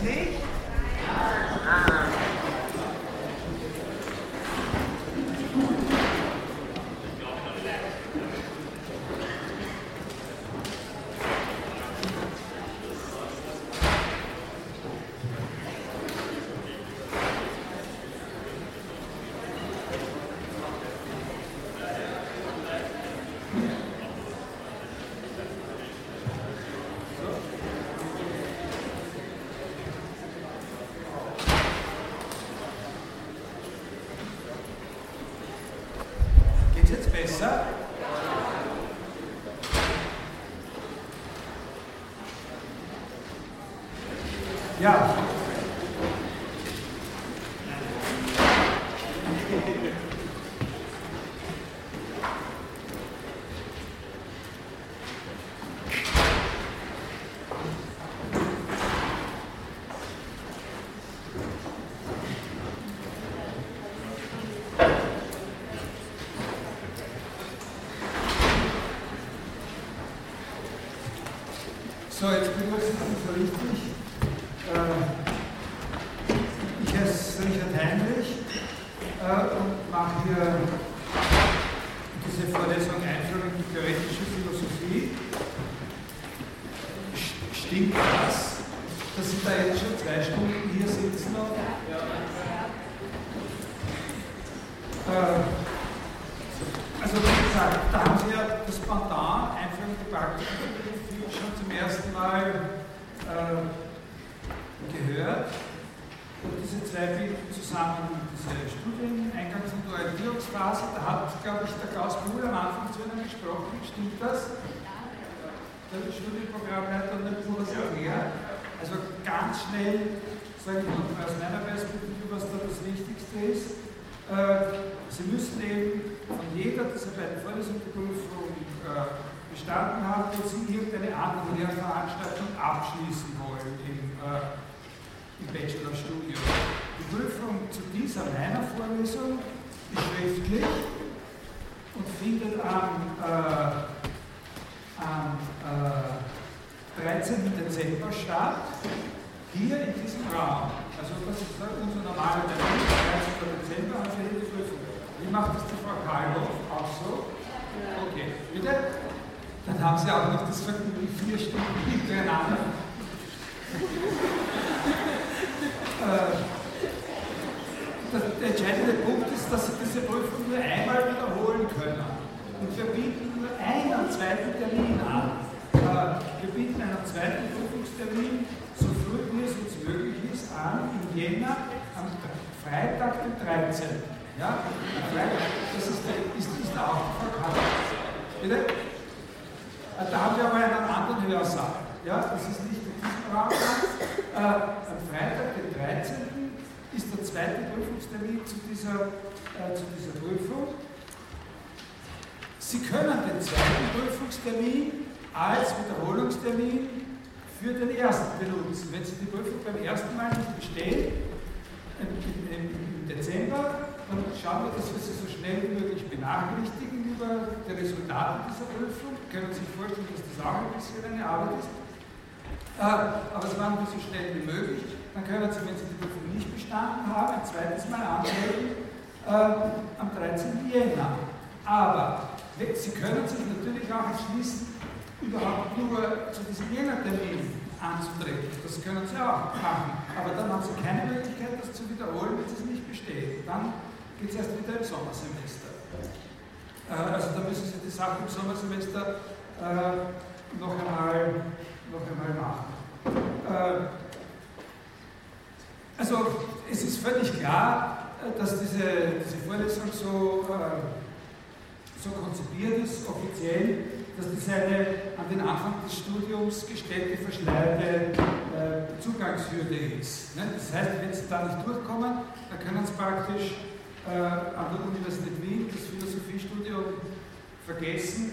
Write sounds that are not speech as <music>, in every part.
Snake? So, jetzt begrüße ich mich so richtig. Äh, ich heiße Richard Heinrich äh, und mache hier diese Vorlesung Einführung in die theoretische Philosophie. St- Stimmt das, dass Sie da jetzt schon zwei Stunden hier sitzen? Und, äh, also wie gesagt, da haben Sie ja das Pendant Einführung in die praktische Philosophie schon zum ersten Mal äh, gehört. Und diese zwei bilden zusammen diese Studieneingangs- und Orientierungsphase. Da hat, glaube ich, der Klaus Buhl am Anfang zu Ihnen gesprochen. Stimmt das? Der Studienprogrammleiter und der Buhl her. Also ganz schnell, sage ich mal aus meiner Perspektive, was da das Wichtigste ist. Äh, Sie müssen eben von jeder dieser beiden Vorlesungen die Prüfung äh, bestanden haben, wo Sie irgendeine andere Lehrveranstaltung abschließen wollen im, äh, im Bachelorstudium. Die Prüfung zu dieser meiner Vorlesung ist schriftlich und findet am, äh, am äh, 13. Dezember statt, hier in diesem Raum. Also das ist unser normaler Termin, 13. Dezember haben Sie hier die Prüfung. Wie macht das die Frau Karlhoff? Auch so? Okay, bitte? Dann haben Sie auch noch das Vergnügen, vier Stunden hintereinander. Äh, der, der entscheidende Punkt ist, dass Sie diese Prüfung nur einmal wiederholen können. Und wir bieten nur einen zweiten Termin an. Äh, wir bieten einen zweiten Prüfungstermin, so früh wie es uns möglich ist, an im Jänner am Freitag, den 13. Ja? Freitag, das ist der, ist, ist der Auftrag. Bitte? Äh, Da haben wir aber einen anderen Hörsaal. Ja, das ist nicht in diesem Raum. Äh, am Freitag, den 13. ist der zweite Prüfungstermin zu dieser, äh, zu dieser Prüfung. Sie können den zweiten Prüfungstermin als Wiederholungstermin für den ersten benutzen. Wenn Sie die Prüfung beim ersten Mal nicht bestehen, im, Dezember, dann schauen wir, dass wir Sie so schnell wie möglich benachrichtigen über die Resultate dieser Prüfung. Können Sie sich vorstellen, dass das auch ein bisschen eine Arbeit ist? Äh, aber das machen wir so schnell wie möglich. Dann können Sie, wenn Sie die Prüfung nicht bestanden haben, ein zweites Mal anmelden äh, am 13. Jänner. Aber Sie können sich natürlich auch entschließen, überhaupt nur zu diesem Jänner-Termin anzutreten. Das können Sie auch machen. Aber dann haben Sie keine Möglichkeit, das zu wiederholen, wenn es nicht bestehen. Dann geht es erst wieder im Sommersemester. Äh, also da müssen Sie die Sache im Sommersemester äh, noch einmal noch einmal machen. Äh, also es ist völlig klar, dass diese, diese Vorlesung so, so konzipiert ist, offiziell, dass das eine an den Anfang des Studiums gestellte verschleierte äh, Zugangshürde ist. Ne? Das heißt, wenn Sie da nicht durchkommen, dann können Sie praktisch äh, an der Universität Wien das Philosophiestudium vergessen,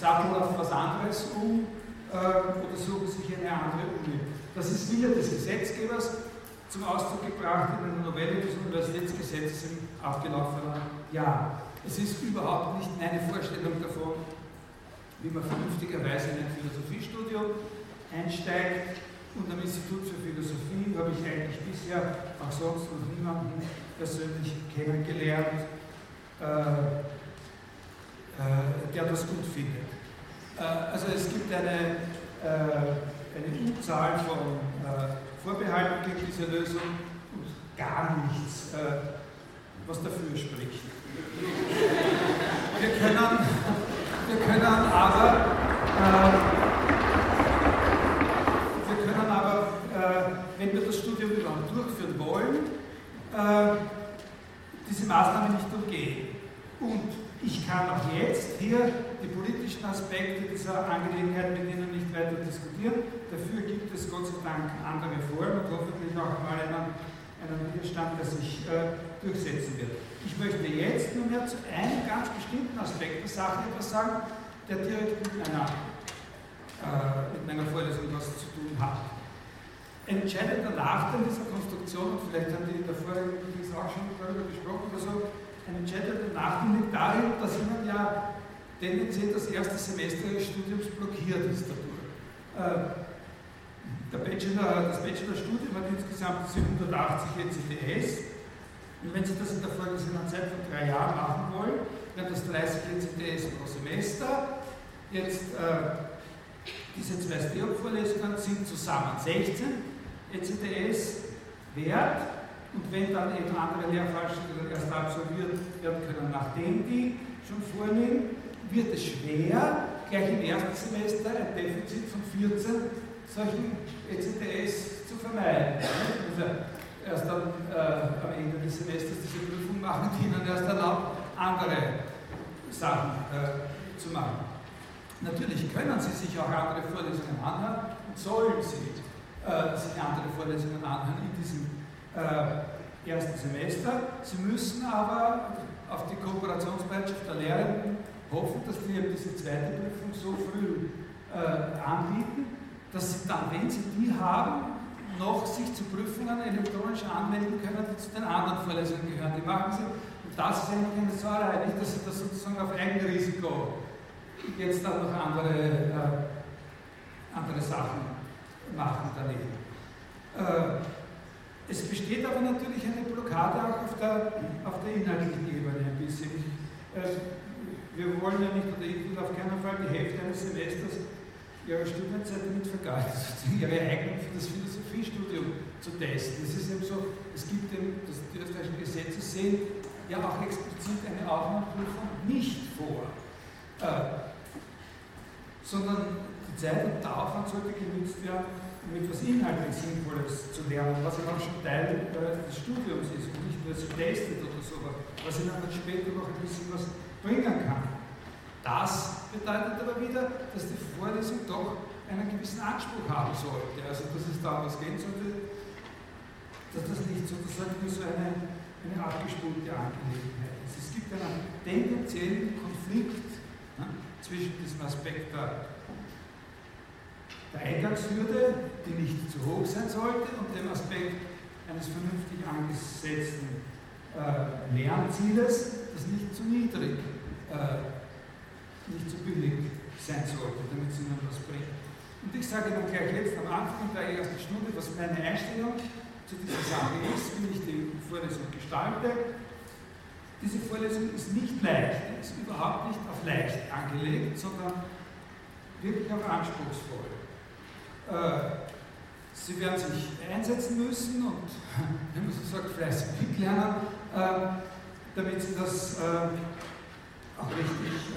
satteln auf was anderes um äh, oder suchen sich eine andere Uni. Das ist Wille des Gesetzgebers zum Ausdruck gebracht in einer Novelle des Universitätsgesetzes im abgelaufenen Jahr. Es ist überhaupt nicht meine Vorstellung davon, wie man vernünftigerweise in ein Philosophiestudium einsteigt. und am Institut für Philosophie habe ich eigentlich bisher auch sonst noch niemanden persönlich kennengelernt, äh, äh, der das gut findet. Äh, also es gibt eine, äh, eine Unzahl von äh, Vorbehalten gegen diese Lösung und gar nichts, äh, was dafür spricht. Wir können, wir können aber, wir können aber wenn wir das Studium überhaupt durchführen wollen, diese Maßnahme nicht umgehen. Und ich kann auch jetzt hier die politischen Aspekte dieser Angelegenheit mit Ihnen nicht weiter diskutieren. Dafür gibt es Gott sei Dank andere Foren und hoffentlich auch mal einen, einen Widerstand, der sich äh, durchsetzen wird. Ich möchte jetzt nur mehr zu einem ganz bestimmten Aspekt der Sache etwas sagen, der direkt mit meiner, äh, mit meiner Vorlesung was zu tun hat. Entscheidender Nachteil dieser Konstruktion, und vielleicht haben die in der vorigen auch schon darüber gesprochen oder so, ein entscheidender Nachteil liegt darin, dass Ihnen ja tendenziell das erste Semester Ihres Studiums blockiert ist dadurch. Äh, Bachelor, das Bachelorstudium hat insgesamt 780 ECTS. Und wenn Sie das in der vorgesehenen Zeit von drei Jahren machen wollen, wären das 30 ECTS pro Semester. Jetzt äh, diese zwei STEOP-Vorlesungen sind zusammen 16 ECTS wert. Und wenn dann eben andere Lehrveranstaltungen erst absolviert werden können, nachdem die schon vorliegen, wird es schwer, gleich im ersten Semester ein Defizit von 14 solchen ECTS zu vermeiden. Also erst dann äh, am Ende des Semesters diese Prüfung machen, die ihnen erst erlaubt, andere Sachen äh, zu machen. Natürlich können Sie sich auch andere Vorlesungen anhören und sollen Sie äh, sich andere Vorlesungen anhören in diesem äh, ersten Semester. Sie müssen aber auf die Kooperationsbereitschaft der Lehrenden hoffen, dass die diese zweite Prüfung so früh äh, anbieten, dass sie dann, wenn sie die haben, noch sich zu Prüfungen elektronisch anmelden können, die zu den anderen Vorlesungen gehören. Die machen sie, und das ist eigentlich eine Sauerei, nicht, dass sie das sozusagen auf Eigenrisiko jetzt dann noch andere, äh, andere Sachen machen daneben. Äh, es besteht aber natürlich eine Blockade auch auf der, auf der inhaltlichen Ebene ein bisschen. Also, wir wollen ja nicht, oder ich will auf keinen Fall die Hälfte eines Semesters ihrer Studienzeit damit vergeuden, <laughs> ihre Eignung für das Philosophiestudium zu testen. Es ist eben so, es gibt eben, das die österreichischen Gesetze sehen ja auch explizit eine Aufnahmeprüfung nicht vor, äh, sondern die Zeit und der Aufwand sollte genutzt werden, um etwas inhaltlich Sinnvolles zu lernen, was ja auch schon Teil äh, des Studiums ist und nicht nur so testet oder so, was ihnen dann später noch ein bisschen was bringen kann. Das bedeutet aber wieder, dass die Vorlesung doch einen gewissen Anspruch haben sollte, also dass es da was gehen sollte, dass das nicht sozusagen nur so eine, eine abgespulte Angelegenheit ist. Es gibt einen tendenziellen Konflikt ne, zwischen diesem Aspekt der der Eingangshürde, die nicht zu hoch sein sollte, und dem Aspekt eines vernünftig angesetzten äh, Lernzieles, das nicht zu niedrig, äh, nicht zu billig sein sollte, damit es ihnen was bringt. Und ich sage dann gleich jetzt am Anfang der ersten Stunde, was meine Einstellung zu dieser Sache ist, wie ich die Vorlesung gestalte. Diese Vorlesung ist nicht leicht, ist überhaupt nicht auf leicht angelegt, sondern wirklich auch anspruchsvoll. Äh, sie werden sich einsetzen müssen und, <laughs> wenn man so sagt, fleißig mitlernen, äh, damit sie das äh, auch richtig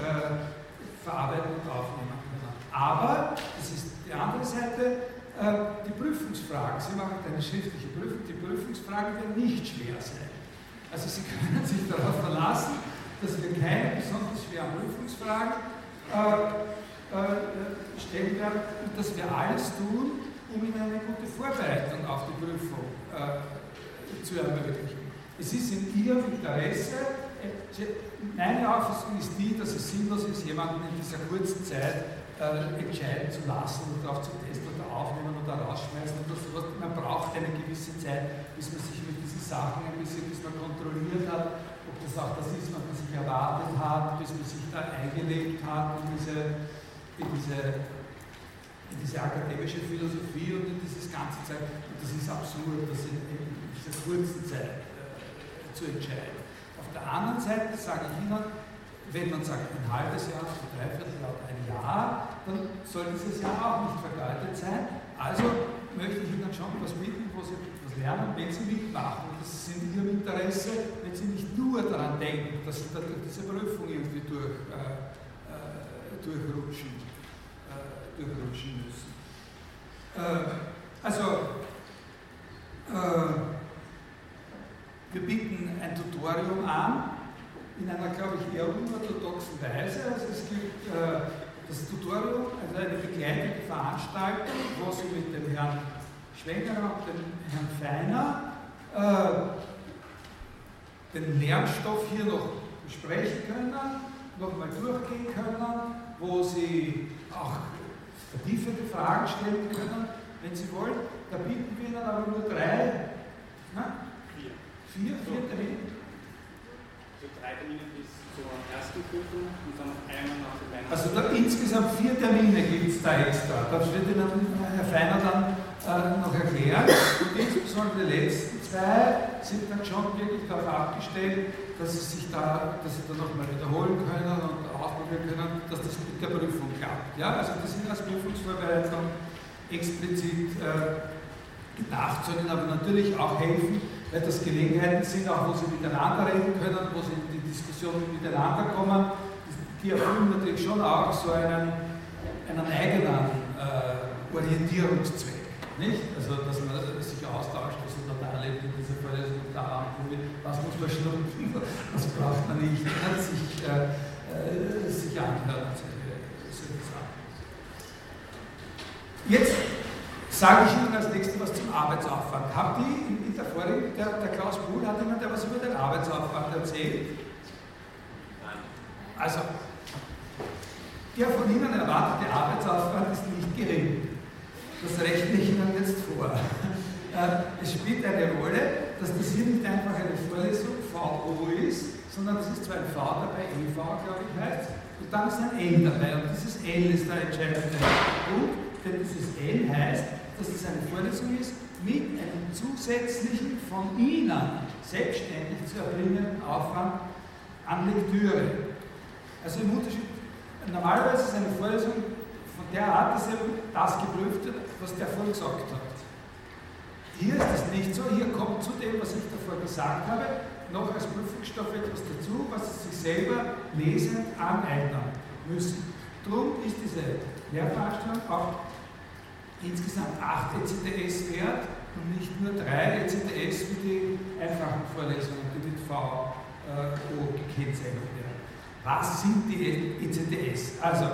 verarbeiten und aufnehmen können. Aber, das ist die andere Seite, die Prüfungsfragen. Sie machen eine schriftliche Prüfung, die Prüfungsfragen werden nicht schwer sein. Also Sie <laughs> können sich darauf verlassen, dass wir keine besonders schweren Prüfungsfragen äh, stellen werden und dass wir alles tun, um ihnen eine gute Vorbereitung auf die Prüfung äh, zu ermöglichen. Es ist in ihrem Interesse, äh, meine Auffassung ist die, dass es sinnlos ist, jemanden in dieser kurzen Zeit äh, entscheiden zu lassen oder darauf zu testen oder aufnehmen oder rausschmeißen oder sowas. Man braucht eine gewisse Zeit, bis man sich mit diesen Sachen ein bisschen bis man kontrolliert hat, ob das auch das ist, was man sich erwartet hat, bis man sich da eingelebt hat in diese in diese in diese akademische Philosophie und in dieses ganze Zeit. Und das ist absurd, das in, in dieser kurzen Zeit äh, zu entscheiden. Der anderen Seite sage ich Ihnen, wenn man sagt ein halbes Jahr, ein Dreivierteljahr oder ein Jahr, dann soll dieses Jahr auch nicht vergeudet sein. Also möchte ich Ihnen schon was bieten, wo Sie was lernen, wenn Sie mitmachen. Das ist in Ihrem Interesse, wenn Sie nicht nur daran denken, dass Sie da durch diese Prüfung irgendwie durch, äh, äh, durchrutschen durchrutschen müssen. Äh, also, äh, wir bieten ein Tutorium an, in einer, glaube ich, eher unorthodoxen Weise. Also es gibt äh, das Tutorium, also eine begleitete Veranstaltung, wo Sie mit dem Herrn Schwengerer und dem Herrn Feiner äh, den Lernstoff hier noch besprechen können, nochmal durchgehen können, wo Sie auch vertiefende Fragen stellen können, wenn Sie wollen. Da bieten wir Ihnen aber nur drei. Na? Vier. Vier, Termine? So drei Termine bis zur ersten Prüfung und dann noch einmal nach der Weihnachten. Also da, insgesamt vier Termine gibt es da extra. Das wird Ihnen Herr Feiner dann äh, noch erklären. Und insbesondere die letzten zwei sind dann schon wirklich darauf abgestellt, dass sie sich da, dass sie da nochmal wiederholen können und ausprobieren können, dass das mit der Prüfung klappt. Ja, also das sind als Prüfungsvorbereitung explizit äh, gedacht, sollen aber natürlich auch helfen, weil das Gelegenheiten sind, auch wo sie miteinander reden können, wo sie in die Diskussion miteinander kommen. Die erfüllen natürlich schon auch so einen, einen eigenen äh, Orientierungszweck. Nicht? Also, dass man sich austauscht, was man da erlebt in dieser Vorlesung, da was muss man schnuppen, was braucht man nicht, kann sich, äh, äh, sich anhören. Jetzt sage ich Ihnen als nächstes Arbeitsaufwand. Habt ihr in, der vorigen, der, der Klaus Buhl, hat jemand der was über den Arbeitsaufwand erzählt? Nein. Also, der von Ihnen erwartete Arbeitsaufwand ist nicht gering. Das rechne ich Ihnen jetzt vor. Äh, es spielt eine Rolle, dass das hier nicht einfach eine Vorlesung VO ist, sondern es ist zwar ein V dabei, EV, glaube ich, heißt, und dann ist ein L dabei. Und dieses L ist der entscheidende Punkt, denn dieses L heißt, dass es eine Vorlesung ist mit einem zusätzlichen von Ihnen selbstständig zu erbringenden Aufwand an Lektüre. Also im Unterschied, normalerweise ist eine Vorlesung von der Art, dass eben das geprüft wird, was der vorhin gesagt hat. Hier ist es nicht so, hier kommt zu dem, was ich davor gesagt habe, noch als Prüfungsstoff etwas dazu, was Sie sich selber lesend aneignen müssen. Darum ist diese Lehrveranstaltung auch insgesamt 8 ECTS wert und nicht nur 3 ECTS wie die einfachen Vorlesungen, die mit VO gekennzeichnet werden. Was sind die ECTS? Also,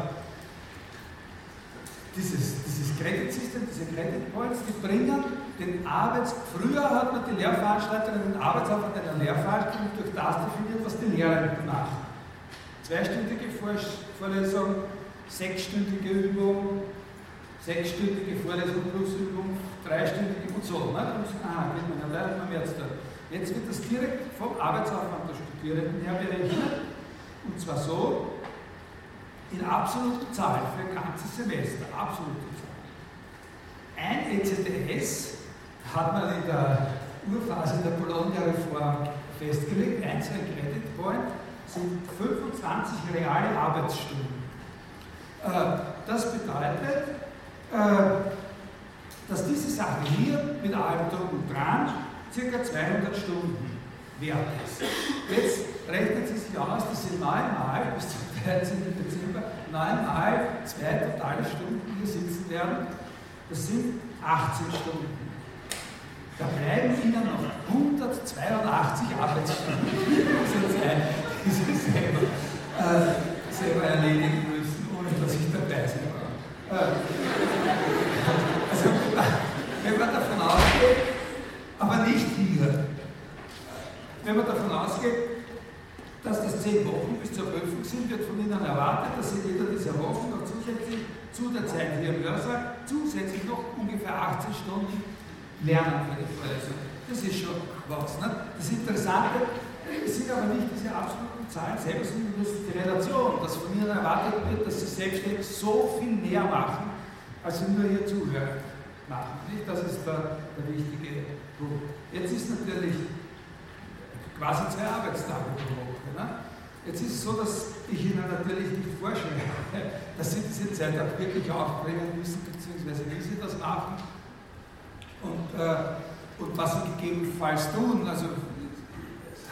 dieses, dieses Credit System, diese Credit Points, die bringen den Arbeits... Früher hat man die Lehrveranstaltung, den Arbeitsaufwand einer Lehrveranstaltung durch das definiert, was die Lehrerin macht. Zweistündige Vorlesung, sechsstündige Übung, sechsstündige Vorlesung plus Übung, dreistündige und so. Ne? Und, ah, geht man, dann lernt man als da. Jetzt wird das direkt vom Arbeitsaufwand der Studierenden her berechnet. Und zwar so, in absoluten Zahlen für ein ganzes Semester, absolute Zahlen. Ein ECTS hat man in der Urphase der Bologna-Reform festgelegt, ein Credit Point sind 25 reale Arbeitsstunden. Äh, das bedeutet, dass diese Sache hier mit allem Drum und Dran ca. 200 Stunden wert ist. Jetzt rechnet es sich aus, dass Sie neunmal bis zum 13. Dezember neunmal zwei totale Stunden hier sitzen werden. Das sind 18 Stunden. Da bleiben Ihnen noch 182 Arbeitsstunden, die Sie selber, äh, selber erledigen müssen, ohne dass ich dabei sein. Äh, also, wenn man davon ausgeht, aber nicht hier, wenn man davon ausgeht, dass das zehn Wochen bis zur Prüfung sind, wird von Ihnen erwartet, dass Sie jeder dieser Wochen noch zusätzlich zu der Zeit hier im Hörsaal zusätzlich noch ungefähr 18 Stunden lernen für die Vorlesung. Das ist schon was. Ne? Das Interessante sind aber nicht diese absoluten Zahlen selber, sondern ist die Relation, dass von Ihnen erwartet wird, dass Sie selbstständig so viel mehr machen, als sie nur hier zuhören machen. Das ist der, der wichtige Punkt. Jetzt ist natürlich quasi zwei Arbeitstage pro Woche. Ne? Jetzt ist es so, dass ich Ihnen natürlich nicht vorschreibe, <laughs> dass Sie diese Zeit auch wirklich aufbringen müssen, beziehungsweise wie Sie das machen und, äh, und was Sie gegebenenfalls tun. Also es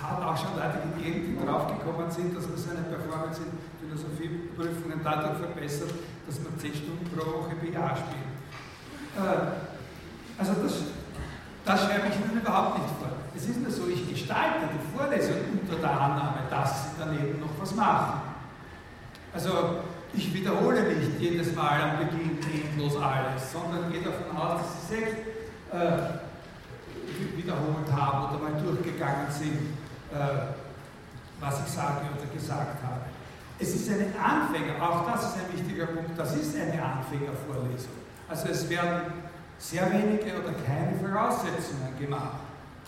hat auch schon Leute gegeben, die draufgekommen sind, dass man seine Performance in Philosophieprüfungen dadurch verbessert, dass man 10 Stunden pro Woche BA spielt. Äh, also das, das schreibe ich Ihnen überhaupt nicht vor. Es ist nur so, ich gestalte die Vorlesung unter der Annahme, dass Sie daneben noch was machen. Also ich wiederhole nicht jedes Mal am Beginn endlos alles, sondern gehe davon aus, dass Sie selbst äh, wiederholt haben oder mal durchgegangen sind, was ich sage oder gesagt habe. Es ist eine Anfänger, auch das ist ein wichtiger Punkt, das ist eine Anfängervorlesung. Also es werden sehr wenige oder keine Voraussetzungen gemacht.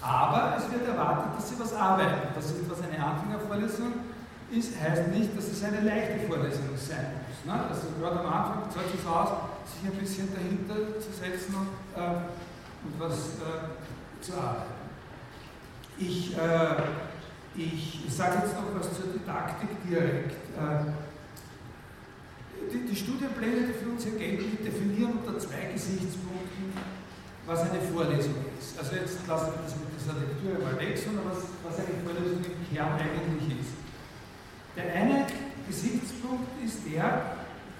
Aber es wird erwartet, dass Sie was arbeiten. Das ist, was eine Anfängervorlesung ist, heißt nicht, dass es eine leichte Vorlesung sein muss. Ne? Also gerade am Anfang zahlt es aus, sich ein bisschen dahinter zu setzen und, äh, und was äh, zu arbeiten. Ich, äh, ich sage jetzt noch was zur Didaktik direkt. Äh, die, die Studienpläne, die für uns hier gelten, definieren unter zwei Gesichtspunkten was eine Vorlesung ist. Also jetzt lassen wir das mit dieser Lektüre mal weg, sondern was, was eine Vorlesung im Kern eigentlich ist. Der eine Gesichtspunkt ist der,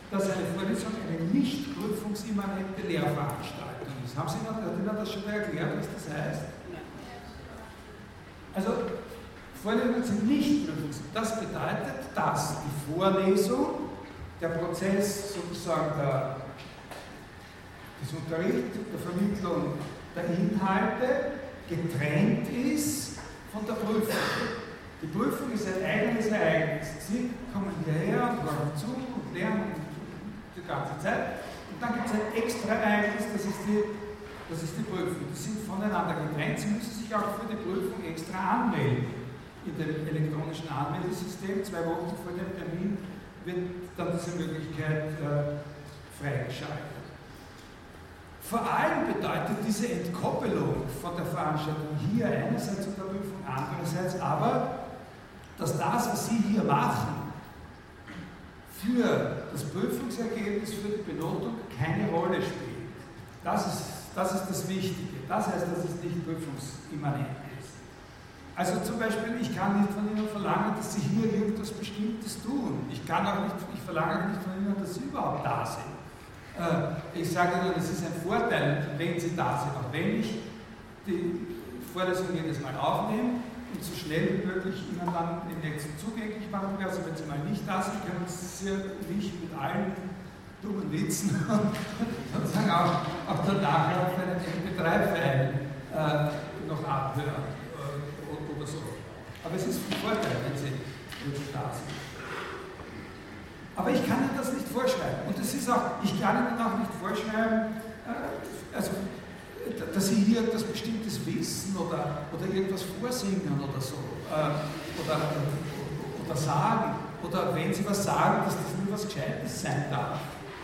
dass eine Vorlesung eine nicht prüfungsimmanente Lehrveranstaltung ist. Haben Sie Ihnen das schon mal erklärt, was das heißt? Also Vorlesungen sind nicht prüfungsimmanent. Das bedeutet, dass die Vorlesung, der Prozess sozusagen der des Unterrichts, der Vermittlung der Inhalte getrennt ist von der Prüfung. Die Prüfung ist ein eigenes Ereignis. Sie kommen hierher und hören zu und lernen die ganze Zeit. Und dann gibt es ein extra Ereignis, das ist, die, das ist die Prüfung. Die sind voneinander getrennt. Sie müssen sich auch für die Prüfung extra anmelden. In dem elektronischen Anmeldesystem, zwei Wochen vor dem Termin, wird dann diese Möglichkeit äh, freigeschaltet. Vor allem bedeutet diese Entkoppelung von der Veranstaltung hier einerseits unter Prüfung, andererseits aber, dass das, was Sie hier machen, für das Prüfungsergebnis, für die Benotung keine Rolle spielt. Das ist, das ist das Wichtige. Das heißt, dass es nicht prüfungsimmanent ist. Also zum Beispiel, ich kann nicht von Ihnen verlangen, dass Sie hier irgendwas Bestimmtes tun. Ich kann auch nicht, ich verlange nicht von Ihnen, dass Sie überhaupt da sind. Äh, ich sage Ihnen, es ist ein Vorteil, wenn Sie da sind, auch wenn ich die Vorlesung jedes Mal aufnehme und so schnell wie möglich Ihnen dann im nächsten zugänglich machen werde. Also wenn Sie mal nicht da sind, können Sie mich mit allen dummen Witzen <laughs> und sozusagen auch, auch danach auf einen MP3-File äh, noch abhören. Aber es ist ein Vorteil, wenn Sie, Sie da sind. Aber ich kann Ihnen das nicht vorschreiben. Und es ist auch, ich kann Ihnen auch nicht vorschreiben, äh, also, dass Sie hier etwas Bestimmtes wissen oder, oder irgendwas vorsingen oder so. Äh, oder, oder sagen. Oder wenn Sie was sagen, dass das nur was Gescheites sein darf.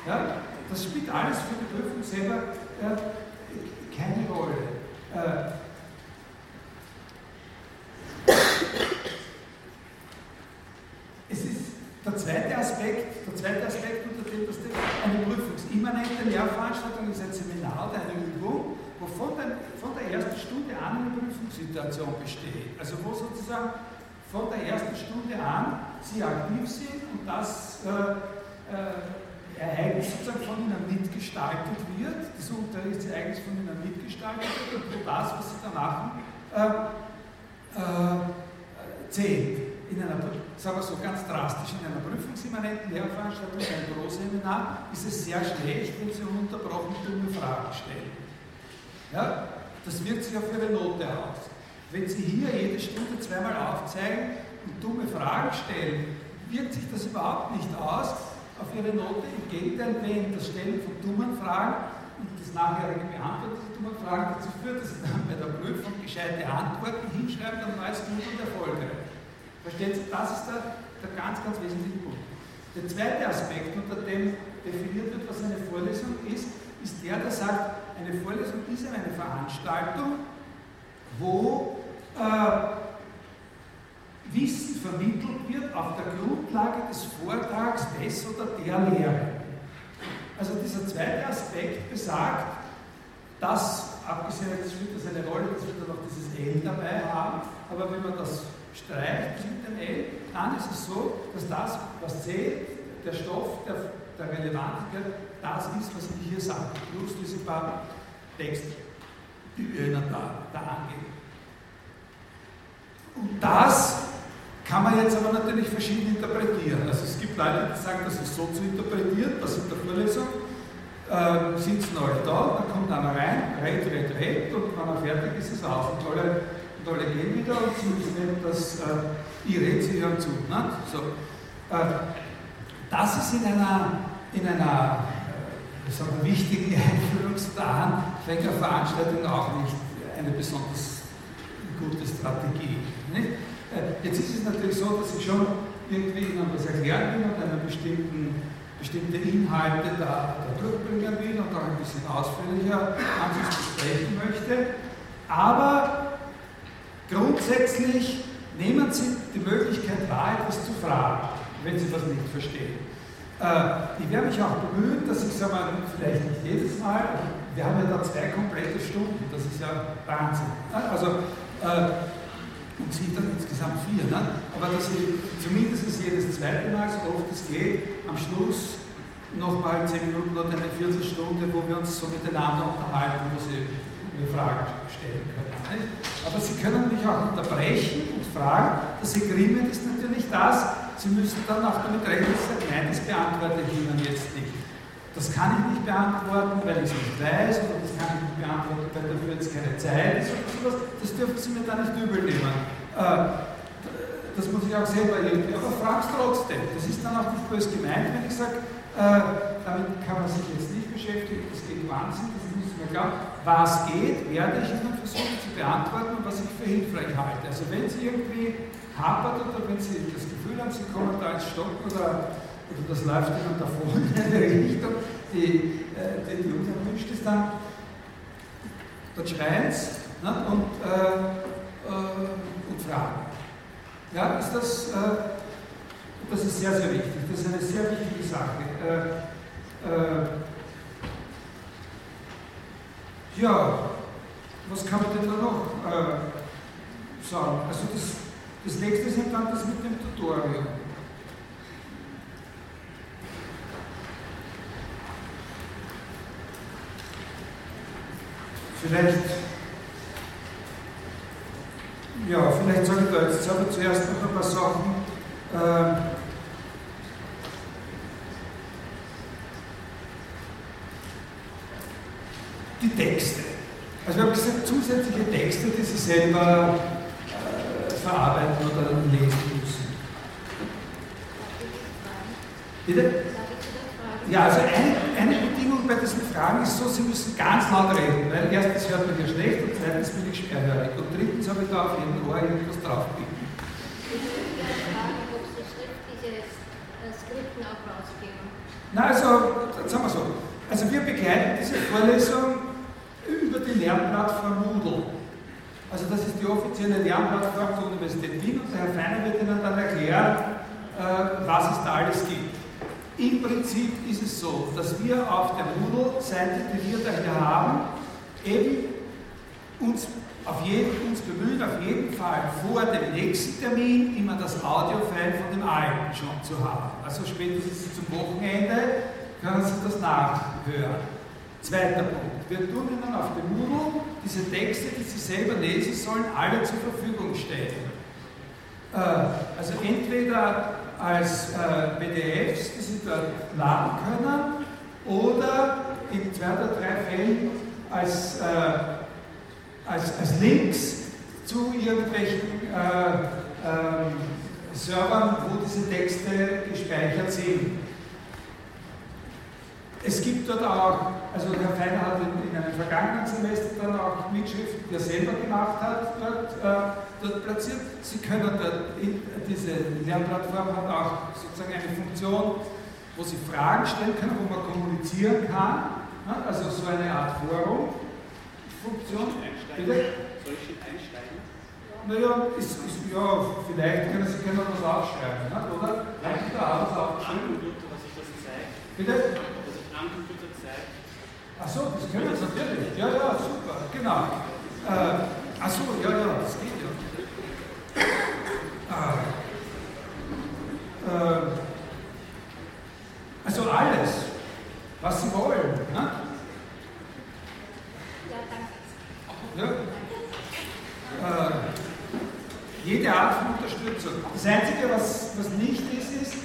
Ja? Das spielt alles für die Prüfung selber äh, keine Rolle. Es ist der zweite Aspekt, der zweite Aspekt unter dem, dass eine prüfungsimmanente Lehrveranstaltung ist ein Seminar oder eine Übung, wo von der, von der ersten Stunde an eine Prüfungssituation besteht. Also wo sozusagen von der ersten Stunde an Sie aktiv sind und das äh, äh, Ereignis sozusagen von Ihnen mitgestaltet wird, das Unterrichtsereignis von Ihnen mitgestaltet wird und das, was Sie da machen, äh, äh zählt in einer, sagen wir so ganz drastisch, in einer prüfungsimmanenten Lehrveranstaltung, ein Großseminar, ist es sehr schlecht, wenn Sie ununterbrochen dumme Fragen stellen. Ja? Das wirkt sich auf Ihre Note aus. Wenn Sie hier jede Stunde zweimal aufzeigen und dumme Fragen stellen, wirkt sich das überhaupt nicht aus auf Ihre Note. Im Gegenteil, wenn das Stellen von dummen Fragen nachherige Beantworten dieser dummen Fragen dazu führt, dass Sie dann bei der Prüfung gescheite Antworten hinschreiben, dann war es gut und erfolgreich. Verstehen Sie, das ist der, der ganz, ganz wesentliche Punkt. Der zweite Aspekt, unter dem definiert wird, was eine Vorlesung ist, ist der, der sagt, eine Vorlesung ist eine Veranstaltung, wo äh, Wissen vermittelt wird auf der Grundlage des Vortrags des oder der Lehre. Also dieser zweite Aspekt besagt, dass, abgesehen jetzt spielt das eine Rolle, dass wir dann noch dieses L dabei haben, aber wenn man das streicht mit dem L, dann ist es so, dass das, was zählt, der Stoff der, der Relevantigkeit, das ist, was ich hier sage, plus diese paar Texte, die wir da, da angeben. Und das kann man jetzt aber natürlich verschieden interpretieren. Also es gibt Leute, die sagen, das ist so zu interpretieren, das in der Vorlesung äh, sitzen alle da, dann kommt einer rein, redet, redet, redet und wenn er fertig ist, ist er aus. Und alle, und alle gehen wieder und sie eben das, äh, ich rede, sie hören zu. Ne? So. Äh, das ist in einer, in einer äh, sagen wir, wichtigen <laughs> Einführungsdaten Veranstaltung auch nicht eine besonders gute Strategie. Nicht? Jetzt ist es natürlich so, dass ich schon irgendwie Ihnen was erklären will und einen bestimmten, bestimmte Inhalte da, da durchbringen will und auch ein bisschen ausführlicher an sich besprechen möchte. Aber grundsätzlich nehmen Sie die Möglichkeit wahr, etwas zu fragen, wenn Sie was nicht verstehen. Äh, ich werde mich auch bemühen, dass ich sage mal, vielleicht nicht jedes Mal, wir haben ja da zwei komplette Stunden, das ist ja Wahnsinn. Also äh, und sie dann insgesamt vier. Ne? Aber dass sie zumindest jedes zweite Mal, so oft es geht, am Schluss nochmal zehn Minuten oder eine Viertelstunde, wo wir uns so miteinander unterhalten, wo sie mir Fragen stellen können. Nicht? Aber sie können mich auch unterbrechen und fragen. Das Agreement ist natürlich das, Sie müssen dann auch damit rechnen, nein, das beantworte ich Ihnen jetzt nicht. Das kann ich nicht beantworten, weil ich es nicht weiß, oder das kann ich nicht beantworten, weil dafür jetzt keine Zeit ist oder sowas. Das dürfen Sie mir da nicht übel nehmen. Äh, das muss ich auch selber irgendwie, aber frag es trotzdem. Das ist dann auch nicht böse gemeint, wenn ich sage, äh, damit kann man sich jetzt nicht beschäftigen, das geht Wahnsinn, das muss mir klar. Was geht, werde ich Ihnen versuchen zu beantworten und was ich für hilfreich halte. Also wenn Sie irgendwie hapert oder wenn Sie das Gefühl haben, Sie kommen da ins Stocken oder oder das läuft dann davor <laughs> in eine Richtung, die, äh, die, die uns erwünscht ist, dann, dann schreien ne, und, äh, äh, und fragen. Ja, ist das, äh, das ist sehr, sehr wichtig. Das ist eine sehr wichtige Sache. Äh, äh, ja, was kann man denn da noch sagen? Also das, das nächste ist dann das mit dem Tutorial. Vielleicht, ja, vielleicht sage ich da jetzt selber zuerst noch ein paar Sachen. Äh, die Texte. Also wir haben gesagt, zusätzliche Texte, die Sie selber äh, verarbeiten oder lesen müssen. Bitte? Ja, also eine, eine Bedingung bei diesen Fragen ist so, Sie müssen ganz laut reden, weil erstens hört man hier schlecht und zweitens bin ich schwerhörig und drittens habe ich da auf jeden Ohr irgendwas drauf bieten. Ich würde fragen, ob Sie schriftliche Skripten auch rausgeben. Na, also, sagen wir so. Also wir begleiten diese Vorlesung über die Lernplattform Moodle. Also das ist die offizielle Lernplattform der Universität Wien und der Herr Feiner wird Ihnen dann erklären, äh, was es da alles gibt. Im Prinzip ist es so, dass wir auf der Moodle-Seite, die wir da hier haben, eben uns, auf jeden, uns bemühen, auf jeden Fall vor dem nächsten Termin immer das Audiofile von dem alten schon zu haben. Also spätestens zum Wochenende können Sie das nachhören. Zweiter Punkt. Wir tun Ihnen auf dem Moodle diese Texte, die Sie selber lesen sollen, alle zur Verfügung stellen. Äh, also entweder als äh, PDFs, die Sie dort laden können, oder in zwei oder drei Fällen als, äh, als, als Links zu irgendwelchen äh, ähm, Servern, wo diese Texte gespeichert sind. Es gibt dort auch, also Herr Feiner hat in, in einem vergangenen Semester dann auch Mitschriften, die er selber gemacht hat, dort, äh, dort platziert. Sie können dort, in, diese Lernplattform hat auch sozusagen eine Funktion wo Sie Fragen stellen können, wo man kommunizieren kann. Also so eine Art Forum-Funktion. Soll ich schon einsteigen? Naja, ist, ist, ja, vielleicht können Sie können was aufschreiben, ne? oder? Reicht da was aufschreiben? was ich das zeige. Bitte? Ich am Computer zeige. Achso, das können Sie natürlich. Ja, ja, super, genau. Äh, Achso, ja, ja, das geht ja. Äh, äh, also alles, was Sie wollen. Ne? Ja, Ja? danke. Äh, jede Art von Unterstützung. Das Einzige, was, was nicht ist, ist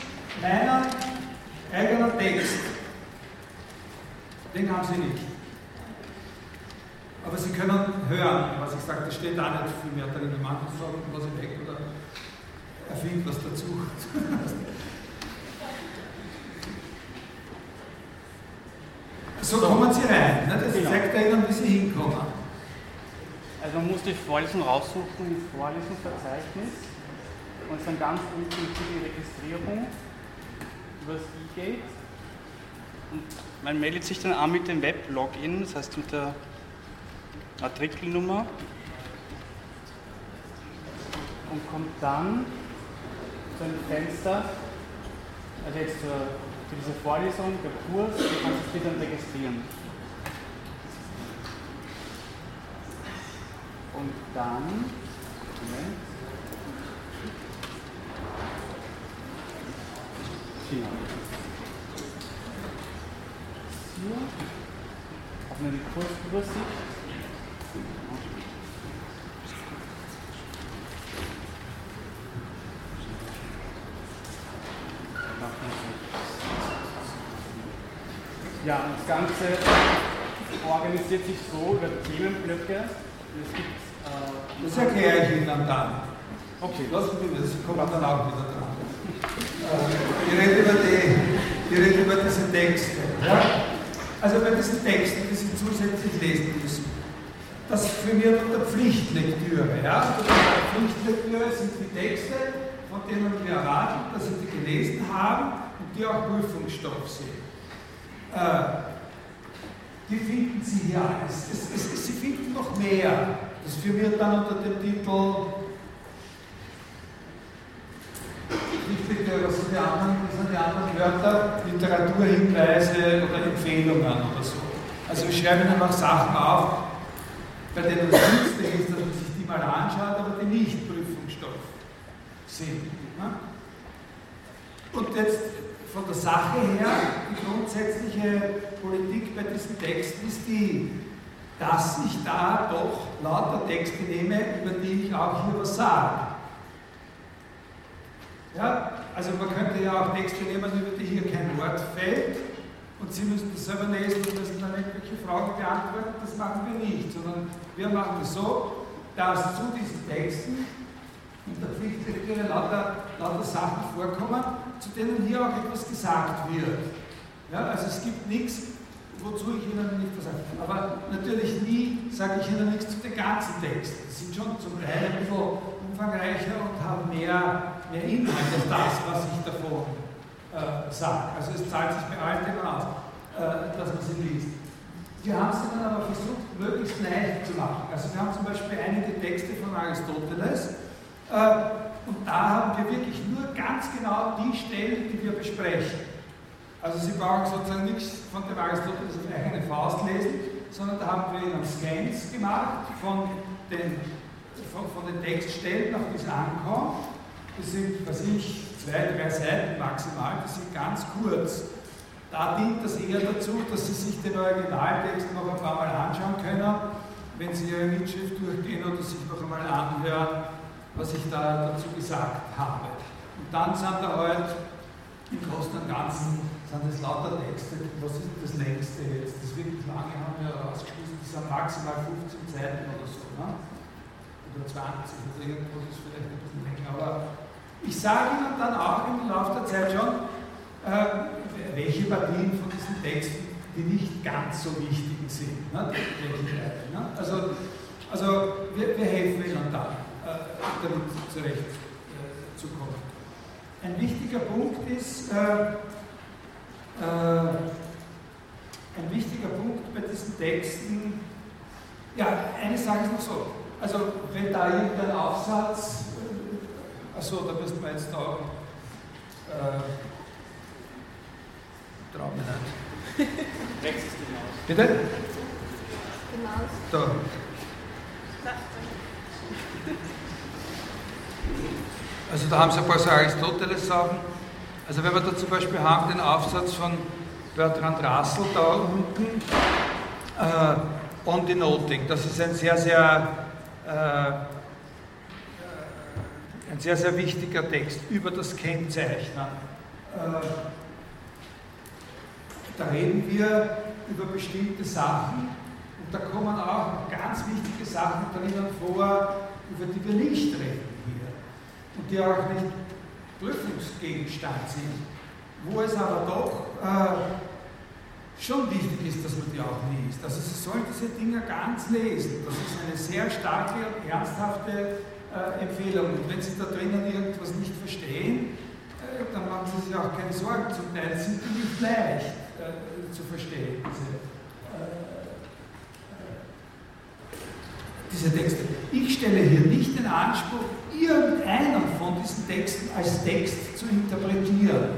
meiner eigener Text. Den haben Sie nicht. Aber Sie können hören, was ich sage, da steht da nicht viel mehr drin. Manche sagen, was ich weg oder erfindet was dazu. so kommen Sie rein. Ne? Das Genau. zeigt Ihnen, wie Sie hinkommen. Also man muss die Vorlesung raussuchen im Vorlesungsverzeichnis und dann ganz unten für die Registrierung über das E-Gate. Und man meldet sich dann an mit dem Web-Login, das heißt mit der Matrikelnummer und kommt dann zu einem Fenster, also jetzt zur, für diese Vorlesung, der Kurs, du kannst dich dann registrieren. Und dann, Moment. Genau. Hier auf eine Kursübersicht. Ja, das Ganze organisiert sich so über Themenblöcke. Es gibt äh, Das erkläre ich Ihnen dann. Okay. Lassen Sie das kommt dann auch wieder dran. Äh, Ich rede über, die, ich rede über diese Texte. Ja? Also bei diesen Texten, die Sie zusätzlich lesen müssen. Das firmiert unter Pflichtlektüre. Ja? Pflichtlektüre sind die Texte, von denen wir erwarten, dass Sie die gelesen haben und die auch Prüfungsstoff sind. Äh, die finden Sie hier alles. Es, es, es, Sie finden noch mehr. Das firmiert dann unter dem Titel Pflichtlektüre, was sind die anderen, die anderen Wörter? Literaturhinweise oder Empfehlungen oder so. Also wir schreiben einfach Sachen auf, bei denen es nützlich ist, dass man sich die mal anschaut, aber die nicht Prüfungsstoff sind. Ne? Und jetzt von der Sache her, die grundsätzliche Politik bei diesen Texten ist die, dass ich da doch lauter Texte nehme, über die ich auch hier was sage. Ja, also man könnte ja auch Texte nehmen, über die hier kein Wort fällt und Sie müssen das selber lesen und müssen dann irgendwelche Fragen beantworten. Das machen wir nicht, sondern wir machen es so, dass zu diesen Texten in der Pflichtlektüre lauter, lauter Sachen vorkommen, zu denen hier auch etwas gesagt wird. Ja, also es gibt nichts, wozu ich Ihnen nicht was sage. Aber natürlich nie sage ich Ihnen nichts zu den ganzen Texten. Die sind schon zum Teil ein bisschen umfangreicher und haben mehr, mehr Inhalt als das, was ich davon äh, sage. Also es zahlt sich bei allen Themen aus, äh, dass man sie liest. Wir haben es dann aber versucht, möglichst leicht zu machen. Also wir haben zum Beispiel einige Texte von Aristoteles, äh, und da haben wir wirklich nur ganz genau die Stellen, die wir besprechen. Also Sie brauchen sozusagen nichts von dem Aristoteles auf eigene Faust lesen, sondern da haben wir Ihnen Scans gemacht von den, von, von den Textstellen, auf die es ankommt. Das sind, was ich, zwei, drei Seiten maximal, die sind ganz kurz. Da dient das eher dazu, dass Sie sich den Originaltext noch ein paar Mal anschauen können, wenn Sie Ihre Mitschrift durchgehen oder sich noch einmal anhören, was ich da dazu gesagt habe. Und dann sind da halt im Großen und Ganzen sind das lauter Texte. Was ist das längste jetzt? Das wirklich lange haben wir rausgeschmissen, das sind maximal 15 Seiten oder so. Ne? Oder 20, also irgendwo ist vielleicht ein länger. Aber ich sage Ihnen dann auch im Laufe der Zeit schon, äh, welche Partien von diesen Texten die nicht ganz so wichtigen sind. Ne? Teile, ne? Also, also wir, wir helfen Ihnen dann äh, damit zurechtzukommen. Äh, Ein wichtiger Punkt ist, äh, ein wichtiger Punkt bei diesen Texten, ja, eine Sache ist noch so, also wenn da irgendein Aufsatz, äh, achso, da müssten wir jetzt da, äh, traue mich nicht. Rechts ist die Maus. Bitte? Die Maus. Da. Also da haben Sie ein paar so Aristoteles-Sachen. Also wenn wir da zum Beispiel haben den Aufsatz von Bertrand Russell da unten, äh, On Denoting, das ist ein sehr, sehr, äh, ein sehr, sehr wichtiger Text über das Kennzeichnen. Äh, da reden wir über bestimmte Sachen und da kommen auch ganz wichtige Sachen drinnen vor, über die wir nicht reden hier und die auch nicht Prüfungsgegenstand sind, wo es aber doch äh, schon wichtig ist, dass man die auch liest. Also Sie sollen diese Dinge ganz lesen. Das ist eine sehr starke und ernsthafte äh, Empfehlung. Und wenn Sie da drinnen irgendwas nicht verstehen, äh, dann machen Sie sich auch keine Sorgen. Zum Teil sind die nicht leicht äh, zu verstehen, diese, äh, diese Texte. Ich stelle hier nicht den Anspruch, irgendeinen von diesen Texten als Text zu interpretieren,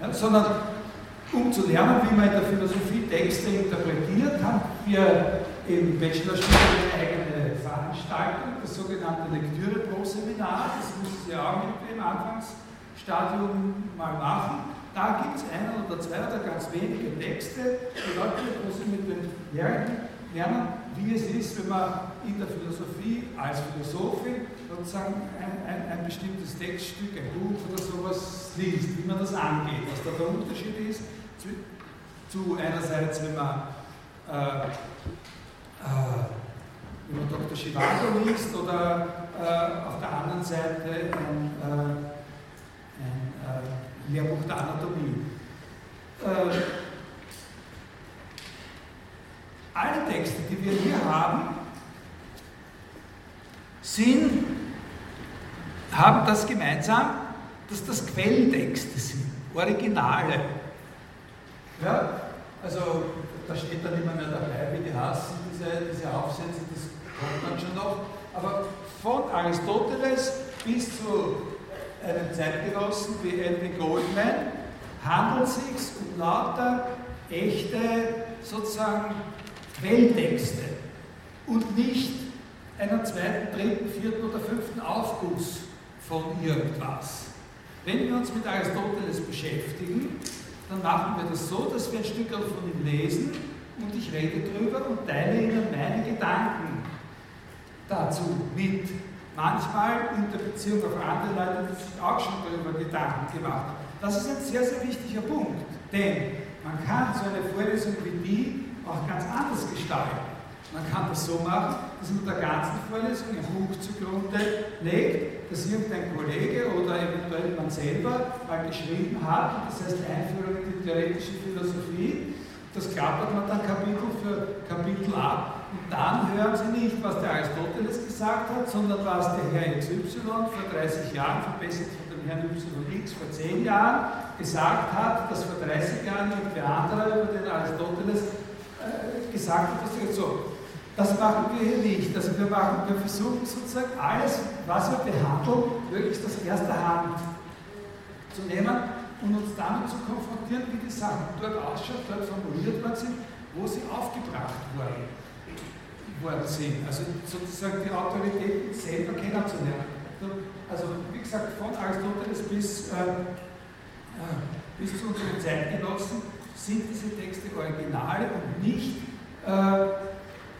ja, sondern um zu lernen, wie man in der Philosophie Texte interpretiert, haben wir im Bachelorstudium eine eigene Veranstaltung, das sogenannte Lektüre pro Seminar. Das müssen Sie auch mit im Anfangsstadium mal machen. Da gibt es einen oder zwei oder ganz wenige Texte, die Leute, Sie mit den Lernen lernen, wie es ist, wenn man in der Philosophie als Philosophin sozusagen ein, ein, ein, bestimmtes Textstück, ein Buch oder sowas liest, wie man das angeht, was da der Unterschied ist zu, zu einerseits, wenn man, äh, äh, man Dr. Chivago liest oder äh, auf der anderen Seite ein, äh, ein äh, Lehrbuch der Anatomie. Äh, alle Texte, die wir hier haben, sind, haben das gemeinsam, dass das Quelltexte sind, Originale. Ja, also da steht dann immer mehr dabei, wie die heißen, diese, diese Aufsätze, das dann schon noch. Aber von Aristoteles bis zu einem Zeitgenossen wie Edwin Goldman handelt es sich um lauter echte sozusagen Quelltexte und nicht einen zweiten, dritten, vierten oder fünften Aufguss von irgendwas. Wenn wir uns mit Aristoteles beschäftigen, dann machen wir das so, dass wir ein Stück von ihm lesen und ich rede drüber und teile Ihnen meine Gedanken dazu mit. Manchmal in der Beziehung auf andere Leute, die sich auch schon darüber Gedanken gemacht. Das ist ein sehr, sehr wichtiger Punkt, denn man kann so eine Vorlesung wie die auch ganz anders gestalten. Man kann das so machen, dass man der ganzen Vorlesung ein Buch zugrunde legt, das irgendein Kollege oder eventuell man selber mal geschrieben hat, das heißt Einführung in die theoretische Philosophie. Das klappert man dann Kapitel für Kapitel ab dann hören Sie nicht, was der Aristoteles gesagt hat, sondern was der Herr XY vor 30 Jahren, verbessert von dem Herrn YX vor 10 Jahren, gesagt hat, dass vor 30 Jahren irgendwer andere über den Aristoteles äh, gesagt hat, dass jetzt so. Das machen wir hier nicht. Also wir, machen, wir versuchen sozusagen alles, was wir behandeln, möglichst aus erster Hand zu nehmen und uns damit zu konfrontieren, wie die Sachen dort ausschauen, dort formuliert worden sind, wo sie aufgebracht worden, worden sind. Also sozusagen die Autoritäten selber kennenzulernen. Also wie gesagt, von Aristoteles bis, äh, äh bis zu unseren Zeitgenossen sind diese Texte Originale und nicht äh,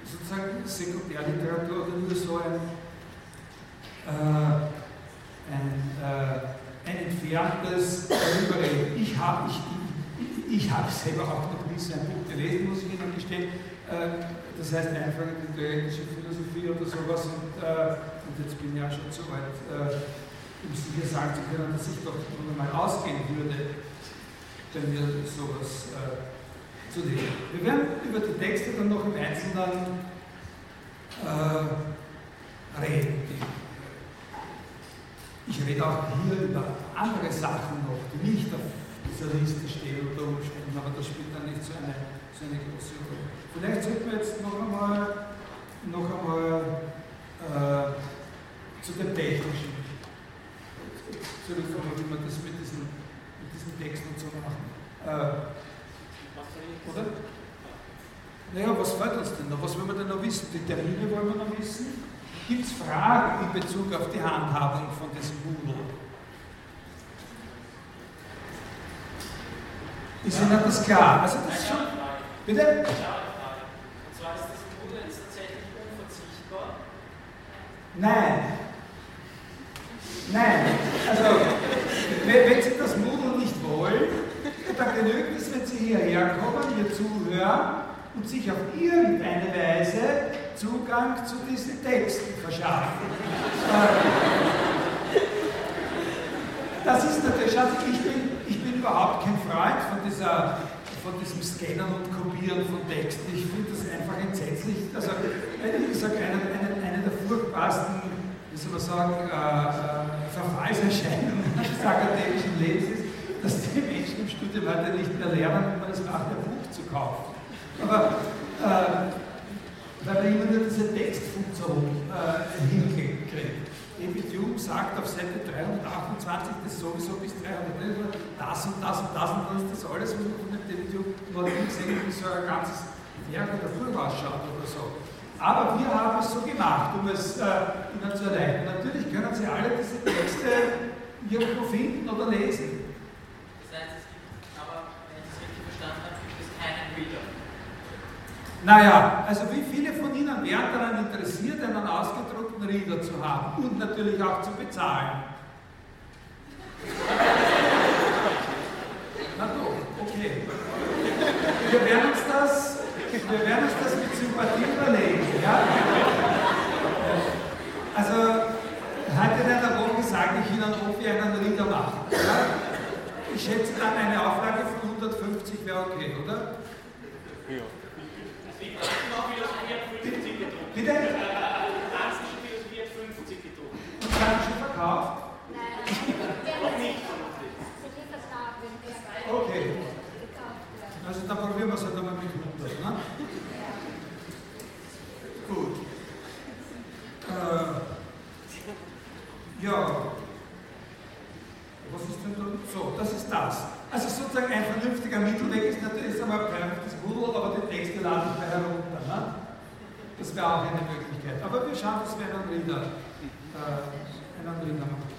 sozusagen Sekundärliteratur oder nur so ein, äh, ein, äh, ein entferntes Darüberreden. Ich habe ich, ich, ich hab selber auch noch nie so ein Buch gelesen, muss ich Ihnen gestehen. Das heißt einfach in die theoretische Philosophie oder sowas und, äh, und jetzt bin ich ja schon so weit, äh, um sicher sagen zu können, dass ich doch mal ausgehen würde, wenn wir sowas äh, zu lesen. Wir werden über die Texte dann noch im Einzelnen äh, reden. Ich rede auch hier über andere Sachen noch, die nicht auf dieser Liste steht unter Umständen, aber das spielt dann nicht so eine, so eine große Rolle. Vielleicht sollten wir jetzt noch einmal, noch einmal äh, zu den technischen zurückkommen, wie man das mit diesen, mit diesen Texten so machen. Äh, oder? Naja, was fällt uns denn noch? Was wollen wir denn noch wissen? Die Termine wollen wir noch wissen. Gibt es Fragen in Bezug auf die Handhabung von diesem Moodle? Ist Ihnen das klar? Also das schon. Bitte? Zwar ist das Moodle jetzt tatsächlich unverzichtbar? Nein. Nein. Also, wenn Sie das Moodle nicht wollen, dann genügt es, wenn Sie hierher kommen, hier zuhören und sich auf irgendeine Weise Zugang zu diesen Texten verschaffen. Das ist natürlich, also ich bin, ich bin überhaupt kein Freund von, dieser, von diesem Scannen und Kopieren von Texten. Ich finde das einfach entsetzlich. Also, ich sage, eine, eine, eine der furchtbarsten, wie soll man sagen, äh, äh, Verfallserscheinungen des akademischen Lebens ist, dass die Menschen im Studium heute nicht mehr lernen, wie man es macht, ein Buch zu kaufen. Aber äh, weil man immer nur diese Textfunktion äh, hinkriegt. David Hume sagt auf Seite 328, das sowieso bis 300, das und das und das und das, das alles, was man von dem David Hume noch nie gesehen wie so ein ganzes Werk oder Buch ausschaut oder so. Aber wir haben es so gemacht, um es äh, Ihnen zu erleichtern. Natürlich können Sie alle diese Texte irgendwo finden oder lesen. Das heißt, es gibt, aber wenn ich es richtig verstanden habe, gibt es keinen Reader. Naja, also wie viele von Ihnen wären daran interessiert, einen ausgedruckten Reader zu haben und natürlich auch zu bezahlen? Na doch, okay. Wir werden uns das, wir werden uns das mit Sympathie überlegen. Ja? Also, heute in einer Woche sage ich Ihnen, ob wir einen Reader machen. Ja? Ich schätze dann eine Auflage von 150 wäre okay, oder? Ja. Bitte? Und haben schon verkauft? Nein. Okay. Also dann probieren wir es halt einmal mit 100. Ne? Gut. Äh, ja. Was ist denn da? So, das ist das. Also sozusagen ein vernünftiger Mittelweg ist natürlich einmal kein das Moodle, aber die Texte laden bei herunter. Ne? Das wäre auch eine Möglichkeit. Aber wir schauen, dass wir einen Reader, äh, Reader machen.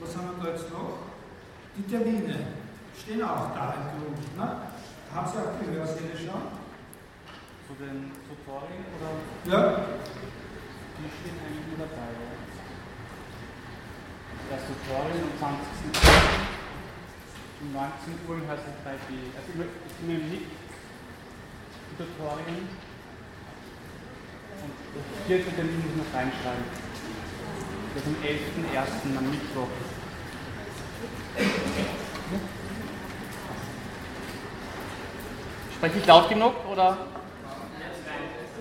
Was haben wir da jetzt noch? Die Termine stehen auch da im Grund. Ne? Haben Sie auch die Hörsäle schon? Zu den Tutorien oder Ja? die stehen eigentlich nur dabei. ja. Das Tutorial am 20. um 19 Uhr heißt es bei die, also immer, immer im Nick, die Tutorien. Und das vierte Termin muss ich noch reinschreiben. Das ist am 11.01. am Mittwoch. Spreche ich laut genug oder?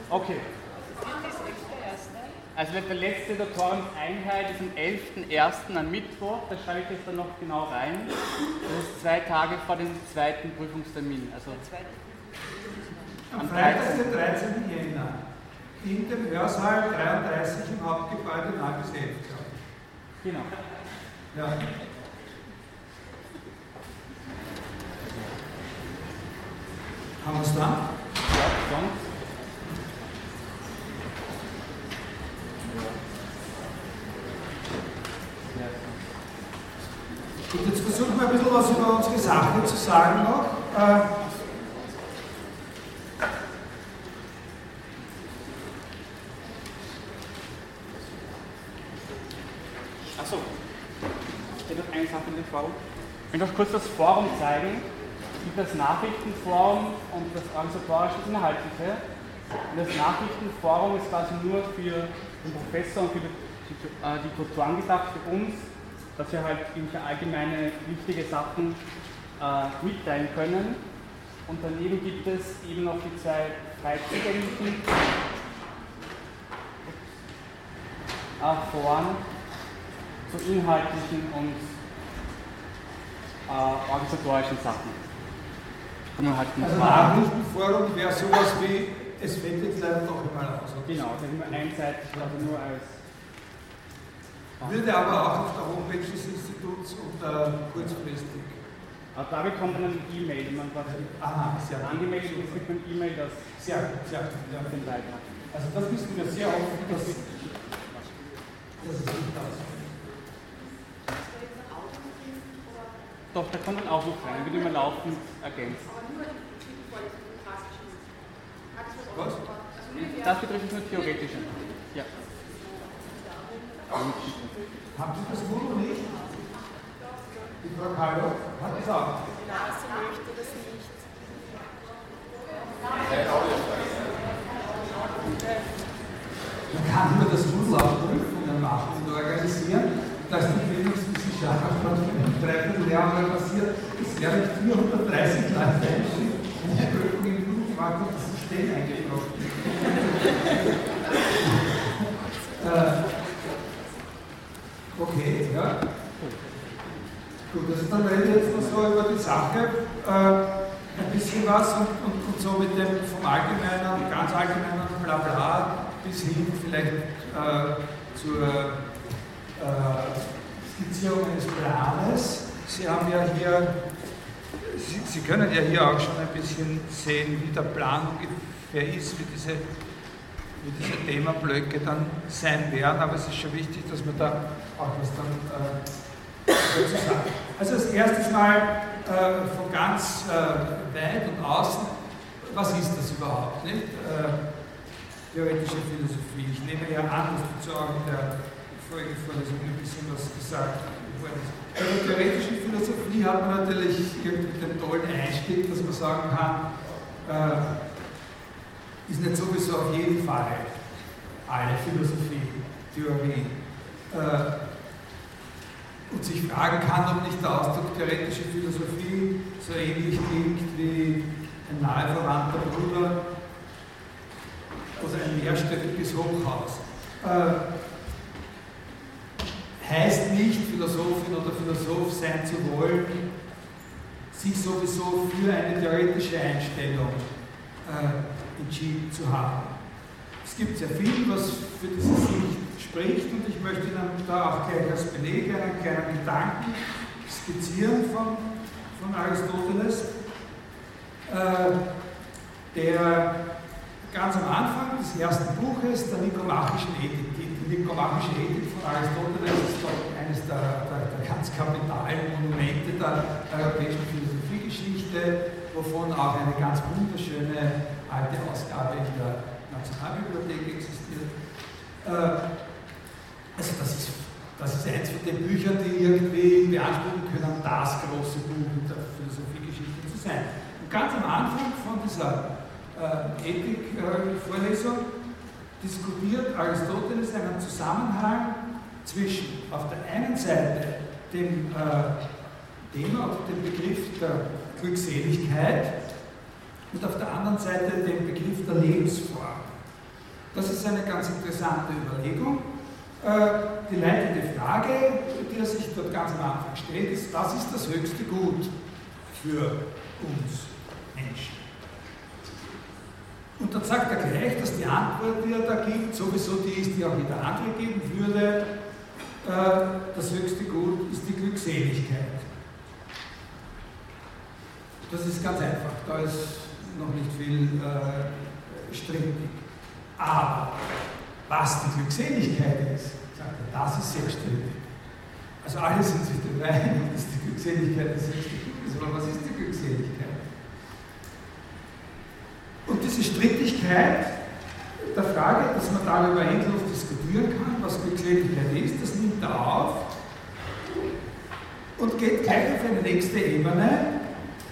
Okay. Also die letzte Doktorenseinheit ist am 11.01. am Mittwoch, da schreibe ich jetzt dann noch genau rein. Das ist zwei Tage vor dem zweiten Prüfungstermin. Also Am Freitag, den 13. Jänner, in dem Hörsaal 33 im Hauptgebäude 9 bis 11. glaube ich. genau. Ja. Haben wir es dann? Ja? Ja, Gut, jetzt versuchen wir ein bisschen was über unsere Sache zu sagen noch. Äh, Achso, ich hätte noch Ich will noch kurz das Forum zeigen. Es gibt das Nachrichtenforum und das organisatorische Inhaltliche. Und das Nachrichtenforum ist quasi nur für den Professor und für die, äh, Tutoren gedacht, für uns, dass wir halt irgendwelche allgemeine wichtige Sachen äh, mitteilen können. Und daneben gibt es eben noch die zwei frei zugänglichen äh, Foren zu inhaltlichen und äh, organisatorischen Sachen. Kommen halt mit Also. Nachrichtenforum wäre sowas wie, es fällt jetzt leider doch einmal aus. Genau, das ist nur einseitig, also nur als. Würde aber auch auf der Homepage des Instituts unter kurzfristig. Aber da bekommt man eine E-Mail, wenn man quasi Aha, sehr angemeldet ist, kriegt man eine E-Mail, dass Sehr gut, sehr. Ja. den Beitrag. Also das wissen wir sehr oft, dass, dass es nicht ausfällt. Doch, da kommt man auch noch rein, wird immer laufend ergänzt. Was? Das betrifft nur theoretische. Ja. Haben Sie das Foto nicht? Die Frau Kahlo hat es auch. Nase möchte das nicht. Man kann über das Umlaufprüfungen machen und organisieren, dass die Bildungswissenschaft von einem Dreivierteljahr mal passiert, es werden 430 Leute einschrieben und die Prüfung im Flugfahrt und das System eingetroffen. <laughs> äh, okay, ja. Gut, also dann rede ich jetzt noch so über die Sache. Äh, ein bisschen was und, und, und so mit dem vom Allgemeinen, ganz Allgemeinen Blabla bis hin vielleicht äh, zur äh, Skizzierung eines Planes. Sie haben ja hier, Sie, Sie können ja hier auch schon ein bisschen sehen, wie der Plan ungefähr ist, wie diese, wie diese Themenblöcke dann sein werden, aber es ist schon wichtig, dass man da auch was dann äh, dazu sagt. Also als erstes mal äh, von ganz äh, weit und außen, was ist das überhaupt? Nicht? Äh, theoretische Philosophie. Ich nehme ja an, dass auch in der vorigen Vorlesung ein bisschen was gesagt worden. Bei der theoretischen Philosophie hat man natürlich irgendwie den tollen Einstieg, dass man sagen kann, äh, ist nicht sowieso auf jeden Fall alle Philosophie, Theorie. Äh, und sich fragen kann, ob nicht der Ausdruck theoretische Philosophie so ähnlich klingt wie ein nahe verwandter Bruder oder ein mehrstöckiges Hochhaus. Äh, heißt nicht, Philosophin oder Philosoph sein zu wollen, sich sowieso für eine theoretische Einstellung äh, entschieden zu haben. Es gibt sehr viel, was für diese Sicht spricht und ich möchte Ihnen da auch gleich als Beleg einen kleinen Gedanken skizzieren von, von Aristoteles, äh, der ganz am Anfang des ersten Buches der Nikomachischen Ethik. Die, die Nikomachische Ethik von Aristoteles ist doch eines der, der, der ganz kapitalen Monumente der europäischen Philosophiegeschichte, wovon auch eine ganz wunderschöne alte Ausgabe in der Nationalbibliothek existiert. Äh, also das ist, das ist eins von den Büchern, die irgendwie beanspruchen können, das große Buch der Philosophiegeschichte zu sein. Und ganz am Anfang von dieser äh, Ethik-Vorlesung diskutiert Aristoteles einen Zusammenhang zwischen auf der einen Seite dem äh, Thema oder dem Begriff der Glückseligkeit und auf der anderen Seite dem Begriff der Lebensform. Das ist eine ganz interessante Überlegung. Äh, die leitende Frage, die er sich dort ganz am Anfang stellt, ist, was ist das höchste Gut für uns Menschen? Und dann sagt er gleich, dass die Antwort, die er da gibt, sowieso die ist, die auch jeder andere geben würde. Äh, das höchste Gut ist die Glückseligkeit. Das ist ganz einfach, da ist noch nicht viel äh, strittig. Aber was die Glückseligkeit ist, sagt er, das ist sehr strittig. Also alle sind sich einig, dass die Glückseligkeit das höchste Gut ist. Aber was ist die Glückseligkeit? Und diese Strittigkeit der Frage, dass man darüber endlos diskutieren kann, was Glückseligkeit ist, das nimmt er auf und geht gleich auf eine nächste Ebene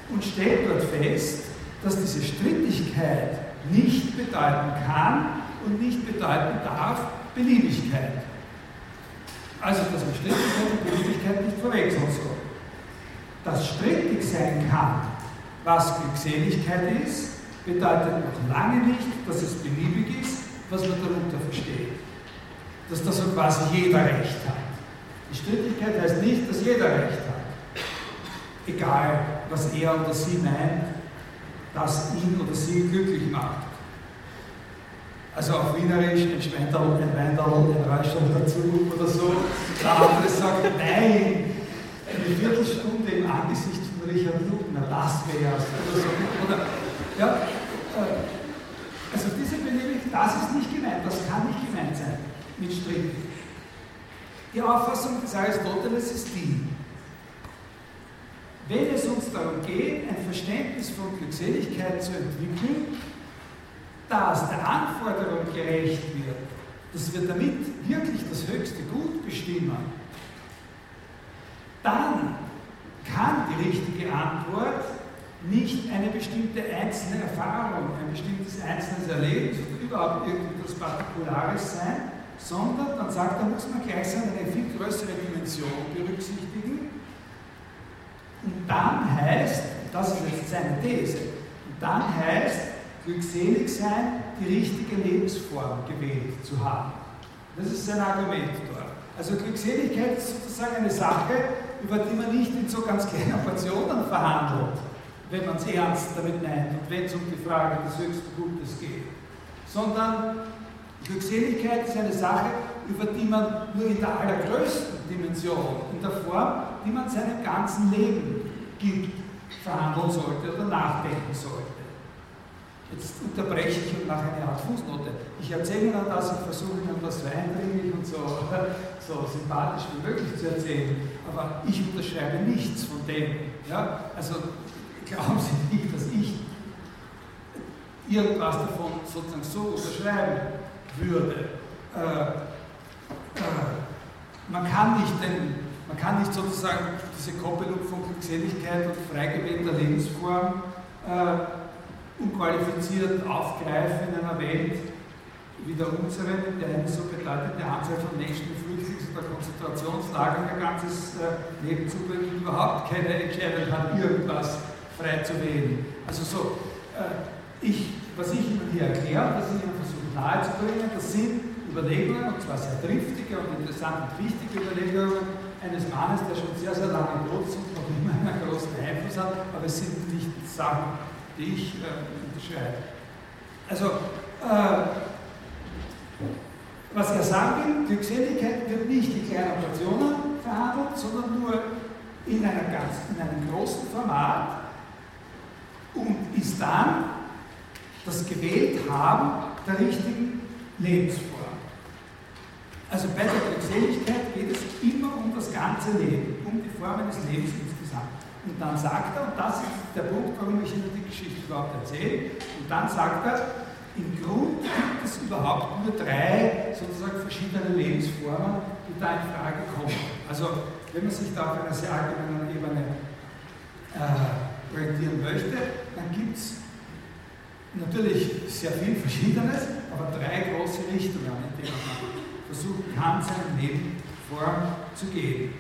und stellt dort fest, dass diese Strittigkeit nicht bedeuten kann und nicht bedeuten darf Beliebigkeit. Also, dass man Strittigkeit und Beliebigkeit nicht verwechseln soll. Dass strittig sein kann, was Glückseligkeit ist, bedeutet noch lange nicht, dass es beliebig ist, was man darunter versteht. Dass da so quasi jeder Recht hat. Die Strittigkeit heißt nicht, dass jeder Recht hat. egal was er oder sie meint, das ihn oder sie glücklich macht. Also auf Wienerisch ein Schweintal, ein Weindal, ein Räuschel dazu oder so. Der andere sagt, nein, eine Viertelstunde im Angesicht von Richard Lugner, das wär's. Oder so. Oder, ja, äh, also diese Beliebig, das ist nicht gemeint, das kann nicht gemeint sein mit Strichen. Die Auffassung des Aristoteles ist die, wenn es uns darum geht, ein Verständnis von Glückseligkeit zu entwickeln, das der Anforderung gerecht wird, dass wir damit wirklich das höchste Gut bestimmen, dann kann die richtige Antwort nicht eine bestimmte einzelne Erfahrung, ein bestimmtes einzelnes Erlebnis oder überhaupt irgendetwas Partikulares sein, sondern dann sagt er, muss man gleichsam eine viel größere Dimension berücksichtigen. Und dann heißt, das ist jetzt seine These, und dann heißt, glückselig sein, die richtige Lebensform gewählt zu haben. Das ist sein Argument dort. Also Glückseligkeit ist sozusagen eine Sache, über die man nicht in so ganz kleinen Portionen verhandelt, wenn man es ernst damit meint und wenn es um die Frage des höchsten Gutes geht, sondern Glückseligkeit ist eine Sache, über die man nur in der allergrößten Dimension, in der Form, die man seinem ganzen Leben gibt, verhandeln sollte oder nachdenken sollte. Jetzt unterbreche ich und mache eine Art Fußnote. Ich erzähle Ihnen das, ich versuche Ihnen das so eindringlich und so, <laughs> so sympathisch wie möglich zu erzählen, aber ich unterschreibe nichts von dem. Ja? Also glauben Sie nicht, dass ich irgendwas davon sozusagen so unterschreiben würde. Äh, äh, man, kann nicht den, man kann nicht sozusagen diese Koppelung von Glückseligkeit und freigewählter Lebensform äh, unqualifiziert aufgreifen in einer Welt wie der unseren, in der eine so bedeutende Anzahl von Menschen in Flüchtlings- oder Konzentrationslagern ihr ganzes äh, Leben zubringt und überhaupt keine Entscheidung hat, irgendwas frei zu wählen. Also so, äh, ich, was ich Ihnen hier erkläre, was ich Ihnen versuche nahezubringen, das sind Überlegungen, und zwar sehr triftige und interessante und wichtige Überlegungen eines Mannes, der schon sehr, sehr lange tot ist und noch immer einen großen Einfluss hat, aber es sind nicht Sachen, die ich äh, unterschreibe. Also, äh, was er sagen will, Glückseligkeit wird nicht in kleinen Portionen verhandelt, sondern nur in, ganz, in einem großen Format und ist dann das Gewählthaben der richtigen Lebensform. Also bei der Glückseligkeit geht es immer um das ganze Leben, um die Formen des Lebens insgesamt. Und dann sagt er, und das ist der Punkt, warum ich Ihnen die Geschichte überhaupt erzähle, und dann sagt er, im Grund gibt es überhaupt nur drei sozusagen verschiedene Lebensformen, die da in Frage kommen. Also wenn man sich da auf einer sehr allgemeinen Ebene äh, orientieren möchte, dann gibt es natürlich sehr viel Verschiedenes, aber drei große Richtungen, in denen man versuchen kann, seinem Leben Form zu geben.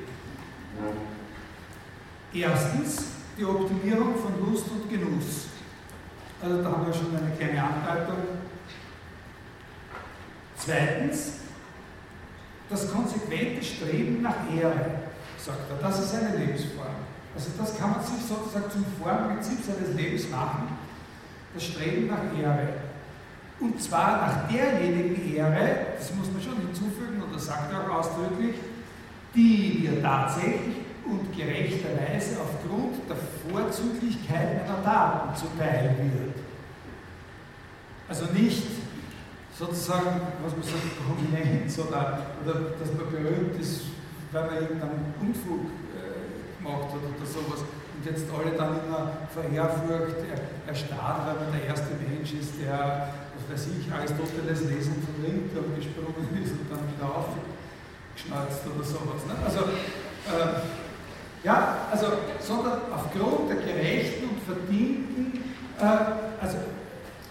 Erstens die Optimierung von Lust und Genuss. Also da haben wir schon eine kleine Andeutung. Zweitens das konsequente Streben nach Ehre, sagt er. Das ist eine Lebensform. Also das kann man sich sozusagen zum Formprinzip seines Lebens machen. Das Streben nach Ehre. Und zwar nach derjenigen Ehre, das muss man schon hinzufügen, und das sagt er auch ausdrücklich, die wir tatsächlich und gerechterweise aufgrund der Vorzüglichkeit meiner Daten zuteil wird. Also nicht sozusagen, was man sagt, prominent, sondern oder dass man berühmt ist, weil man irgendeinen Unfug gemacht hat oder sowas. Und jetzt alle dann immer vor Ehrfurcht erstarren, weil man der erste Mensch ist, der, was weiß ich, Aristoteles lesen von Ringturm gesprungen ist und dann wieder aufgeschnalzt oder sowas. Ne? Also, äh, ja, also, sondern aufgrund der gerechten und verdienten, äh, also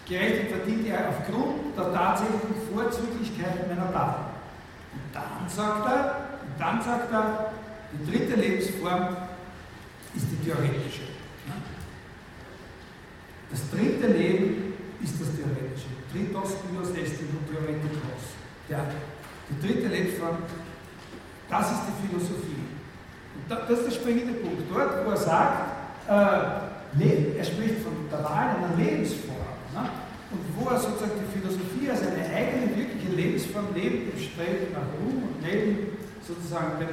gerecht und verdient er aufgrund der tatsächlichen Vorzüglichkeit meiner Daten. Und dann sagt er, und dann sagt er, die dritte Lebensform ist die theoretische. Das dritte Leben ist das theoretische. Tritos, Bios, Estin und Theoretikos. Die dritte Lebensform, das ist die Philosophie. das ist der springende Punkt. Dort, wo er sagt, äh, er spricht von der Wahl einer Lebensform. Ne? Und wo er sozusagen die Philosophie als eine eigene, wirkliche Lebensform neben dem Streben nach Ruhm und neben sozusagen der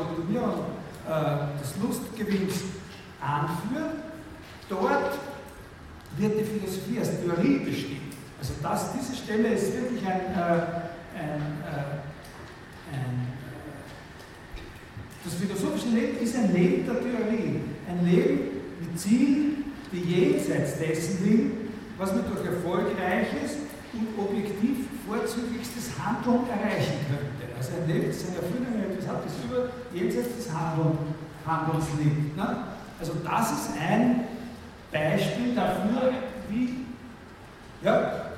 Optimierung äh, des Lustgewinns anführt, dort wird die Philosophie als Theorie bestimmt. Also das, diese Stelle ist wirklich ein, äh, ein, äh, ein das philosophische Leben ist ein Leben der Theorie, ein Leben mit Zielen, die jenseits dessen liegen, was man durch erfolgreiches und objektiv vorzüglichstes Handeln erreichen könnte. Also ein Leben ist eine Erfüllung etwas hat, das über jenseits des Handeln, Handelns liegt. Ne? Also das ist ein Beispiel dafür, wie ja,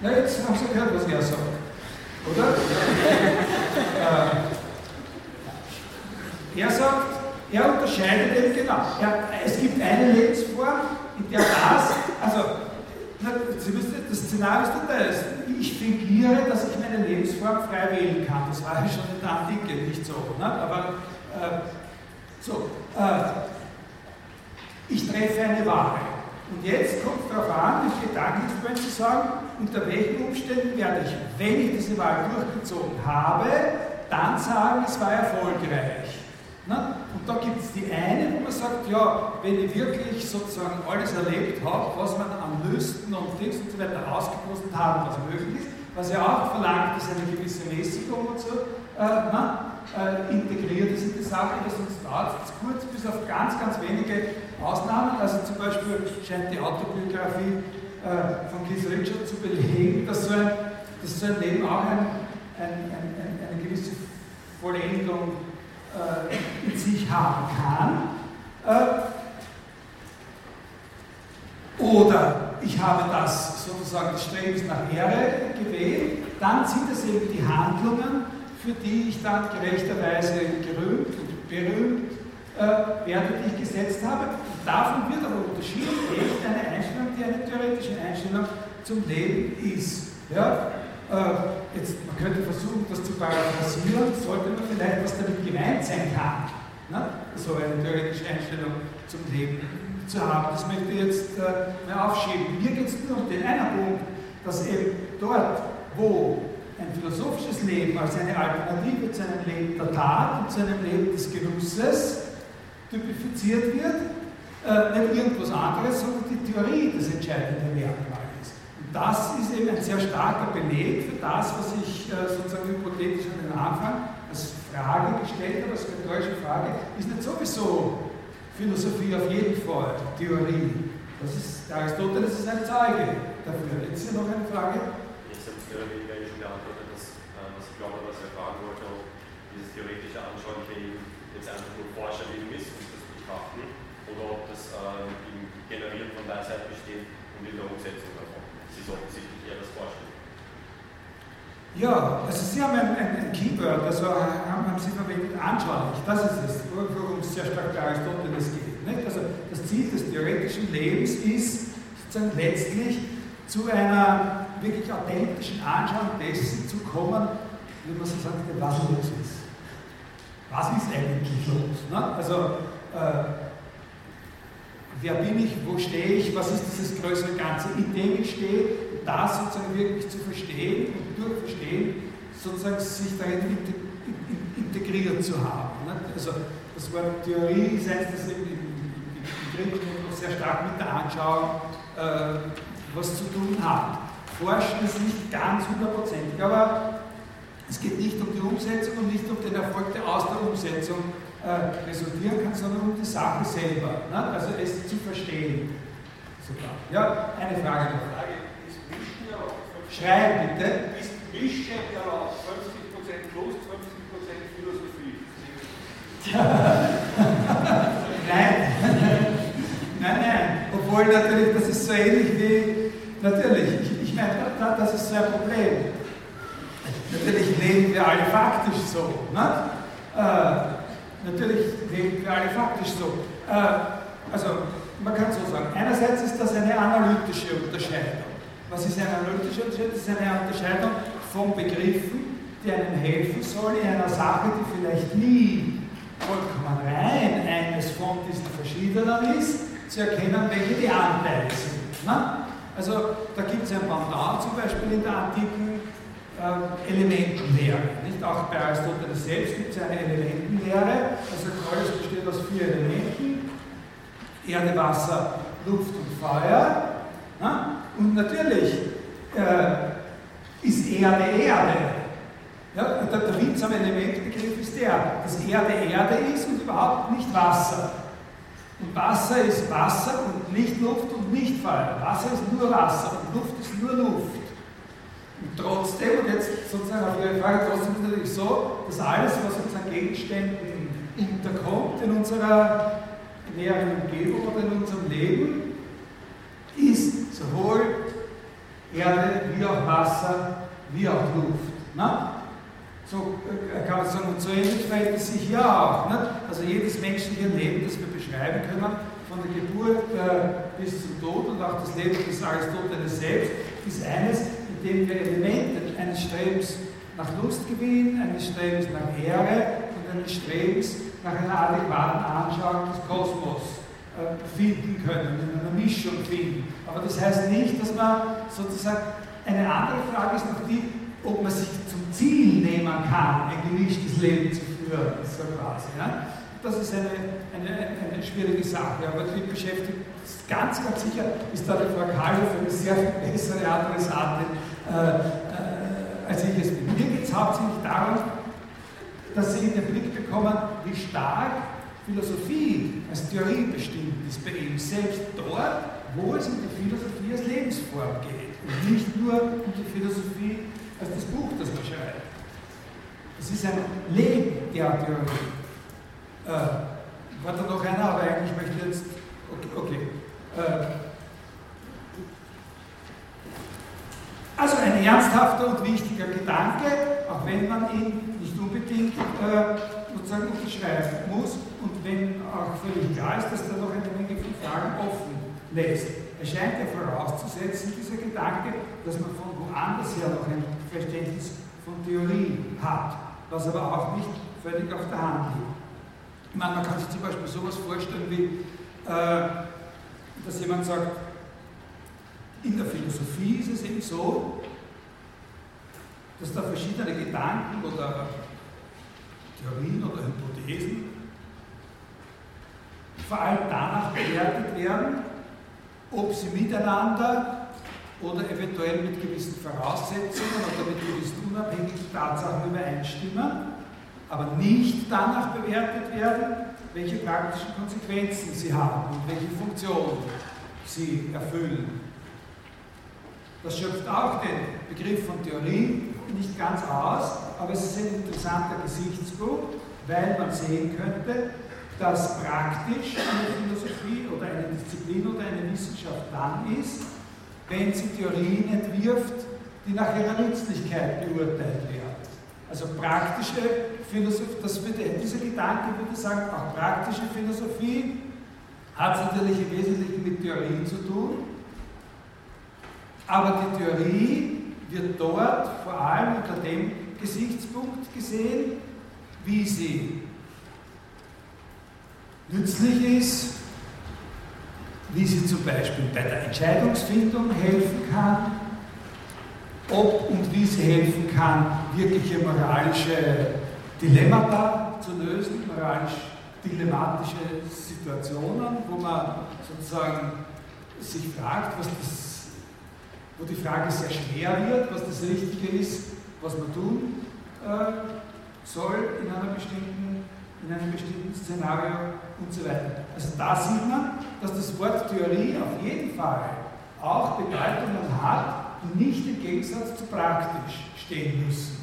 Na, jetzt haben Sie gehört, was er sagt. Oder? äh, er sagt, er Er, es gibt eine Lebensform, in der das, also, Sie wissen, das Szenario ist das. Ich fingiere, dass ich meine Lebensform frei wählen kann. Das war ja schon in der Antike nicht so. Ne? Aber, äh, so, äh, ich treffe eine Ware. Und jetzt kommt es darauf an, die Gedankenexperiment zu sagen, unter welchen Umständen werde ich, wenn ich diese Wahl durchgezogen habe, dann sagen, es war erfolgreich. Na? Und da gibt es die eine, wo man sagt, ja, wenn ich wirklich sozusagen alles erlebt habe, was man an Lüsten und Dings und so weiter ausgekostet habe, was möglich ist, was ja auch verlangt, ist eine gewisse Mäßigung und so, äh, na, äh, integriert ist in die Sache, das sonst dauert kurz, bis auf ganz, ganz wenige Ausnahmen. Also zum Beispiel scheint die Autobiografie äh, von Keith Richard zu belegen, dass so ein, dass so ein Leben auch ein, ein, ein, eine gewisse Vollendung äh, in sich haben kann. Äh, oder ich habe das sozusagen des Strebens nach Ehre gewählt, dann sind es eben die Handlungen, für die ich dann gerechterweise gerühmt und berühmt äh, Werte, die ich gesetzt habe. Und davon wird aber unterschieden, eine Einstellung, die eine theoretische Einstellung zum Leben ist. Ja? Äh, jetzt, man könnte versuchen, das zu paraphrasieren, sollte man vielleicht, was damit gemeint sein kann. Ne? So eine theoretische Einstellung zum Leben zu haben. Das möchte ich jetzt äh, mal aufschieben. Mir geht es nur um den einen Punkt, dass eben dort, wo ein philosophisches Leben als eine Alternative zu einem Leben der Tat und zu einem Leben des Genusses typifiziert wird, äh, nicht irgendwas anderes, sondern die Theorie das entscheidende. Und das ist eben ein sehr starker Beleg für das, was ich äh, sozusagen hypothetisch an den Anfang als Frage gestellt habe, als rhetorische Frage, ist nicht sowieso Philosophie auf jeden Fall Theorie. Das ist, Aristoteles ist ein Zeuge dafür. Jetzt hier noch eine Frage. Jetzt habe ich ja schon geantwortet, dass, äh, was ich glaube, was er fragen wollte, ob dieses theoretische Anschauliche eben jetzt einfach nur Forscherleben ist und das betrachten, oder ob das äh, im Generieren von Weisheit besteht und in der Umsetzung davon. Das ist offensichtlich eher das Vorstellen. Ja, also Sie haben ein, ein, ein Keyword, also haben, haben Sie verwendet, anschaulich. Das ist es, worum es sehr stark bei Aristoteles geht. Nicht? Also das Ziel des theoretischen Lebens ist sozusagen letztlich zu einer wirklich authentischen Anschauung dessen zu kommen, wie man so sagt, was los ist was ist eigentlich los? Ne? Also, äh, wer bin ich, wo stehe ich, was ist dieses größere Ganze, in dem ich stehe, das sozusagen wirklich zu verstehen und durch Verstehen sozusagen sich darin integriert zu haben. Ne? Also, das Wort Theorie ist eins, das im, im, im sehr stark mit der Anschauung äh, was zu tun hat. Forschen ist nicht ganz hundertprozentig, aber es geht nicht um die Umsetzung und nicht um den Erfolg, der aus der Umsetzung äh, resultieren kann, sondern um die Sache selber, ne? also es zu verstehen. Super. Ja, eine Frage noch. Schreiben bitte. Ist Mischen erlaubt? 50% Lust, 50% Philosophie? <laughs> nein. <laughs> nein, nein. Obwohl natürlich, das ist so ähnlich wie, natürlich, ich, ich meine, das ist so ein Problem. Natürlich leben wir alle faktisch so. Ne? Äh, natürlich wir alle faktisch so. Äh, also man kann so sagen, einerseits ist das eine analytische Unterscheidung. Was ist eine analytische Unterscheidung? Das ist eine Unterscheidung von Begriffen, die einem helfen soll in einer Sache, die vielleicht nie vollkommen rein eines von diesen verschiedenen ist, zu erkennen, welche die Anteile sind. Na? Also da gibt es ein Pendant zum Beispiel in der antiken äh, Elementenlehre. Nicht? Auch bei Aristoteles selbst gibt es eine Elementenlehre. Also alles besteht aus vier Elementen. Erde, Wasser, Luft und Feuer. Na? Und natürlich äh, ist Erde Erde. Ja, der, der Witz Elementbegriff ist der, dass Erde Erde ist und überhaupt nicht Wasser. Und Wasser ist Wasser und nicht Luft und nicht Feuer. Wasser ist nur Wasser und Luft ist nur Luft. Und trotzdem, und jetzt sozusagen auf Ihre Frage, trotzdem ist es natürlich so, dass alles, was uns an Gegenständen unterkommt in unserer näheren Umgebung oder in unserem Leben, ist sowohl Erde wie auch Wasser wie auch Luft. Na? So äh, kann man sagen, und so ähnlich verhält es sich hier auch. Nicht? Also jedes menschliche Leben, das wir beschreiben können, von der Geburt äh, bis zum Tod und auch das Leben des Aristoteles selbst, ist eines, in dem wir Elemente eines Strebens nach Lust gewinnen, eines Strebens nach Ehre und eines Strebens nach einer adäquaten Anschauung des Kosmos äh, finden können, in einer Mischung finden. Aber das heißt nicht, dass man sozusagen, eine andere Frage ist noch die, ob man sich zum Ziel nehmen kann, ein gemischtes Leben zu führen, so quasi. Ja? Das ist eine, eine, eine schwierige Sache, aber die beschäftigt ganz, ganz sicher, ist da die Frau Kahloff eine sehr viel bessere Adressatin, äh, äh, als ich es bin. Mir geht es hauptsächlich darum, dass Sie in den Blick bekommen, wie stark Philosophie als Theorie bestimmt ist bei ihm, selbst dort, wo es in der Philosophie als Lebensform geht und nicht nur um die Philosophie als das Buch, das man schreibt. Es ist ein Leben der Theorie. Äh, war da noch einer, aber eigentlich möchte ich jetzt. Okay. okay. Äh, also ein ernsthafter und wichtiger Gedanke, auch wenn man ihn nicht unbedingt äh, sozusagen unterschreiben muss und wenn auch völlig klar ist, dass da noch eine Menge von Fragen offen lässt. Es scheint ja vorauszusetzen, dieser Gedanke, dass man von woanders her noch ein Verständnis von Theorie hat, was aber auch nicht völlig auf der Hand liegt. Ich meine, man kann sich zum Beispiel sowas vorstellen wie, äh, dass jemand sagt, in der Philosophie ist es eben so, dass da verschiedene Gedanken oder Theorien oder Hypothesen vor allem danach bewertet werden, ob sie miteinander oder eventuell mit gewissen Voraussetzungen oder mit gewissen unabhängigen Tatsachen übereinstimmen, aber nicht danach bewertet werden, welche praktischen Konsequenzen sie haben und welche Funktion sie erfüllen. Das schöpft auch den Begriff von Theorie nicht ganz aus, aber es ist ein interessanter Gesichtspunkt, weil man sehen könnte, dass praktisch eine Philosophie oder eine Disziplin oder eine Wissenschaft dann ist, wenn sie Theorien entwirft, die nach ihrer Nützlichkeit beurteilt werden. Also praktische Philosophie, das würde, dieser Gedanke würde sagen, auch praktische Philosophie hat natürlich im Wesentlichen mit Theorien zu tun, aber die Theorie wird dort vor allem unter dem Gesichtspunkt gesehen, wie sie nützlich ist, wie sie zum Beispiel bei der Entscheidungsfindung helfen kann, ob und wie sie helfen kann, wirkliche moralische Dilemmata zu lösen, moralisch dilemmatische Situationen, wo man sozusagen sich fragt, was das, wo die Frage sehr schwer wird, was das Richtige ist, was man tun äh, soll in, einer bestimmten, in einem bestimmten Szenario und so weiter. Also da sieht man, dass das Wort Theorie auf jeden Fall auch Bedeutungen hat, die nicht im Gegensatz zu praktisch stehen müssen.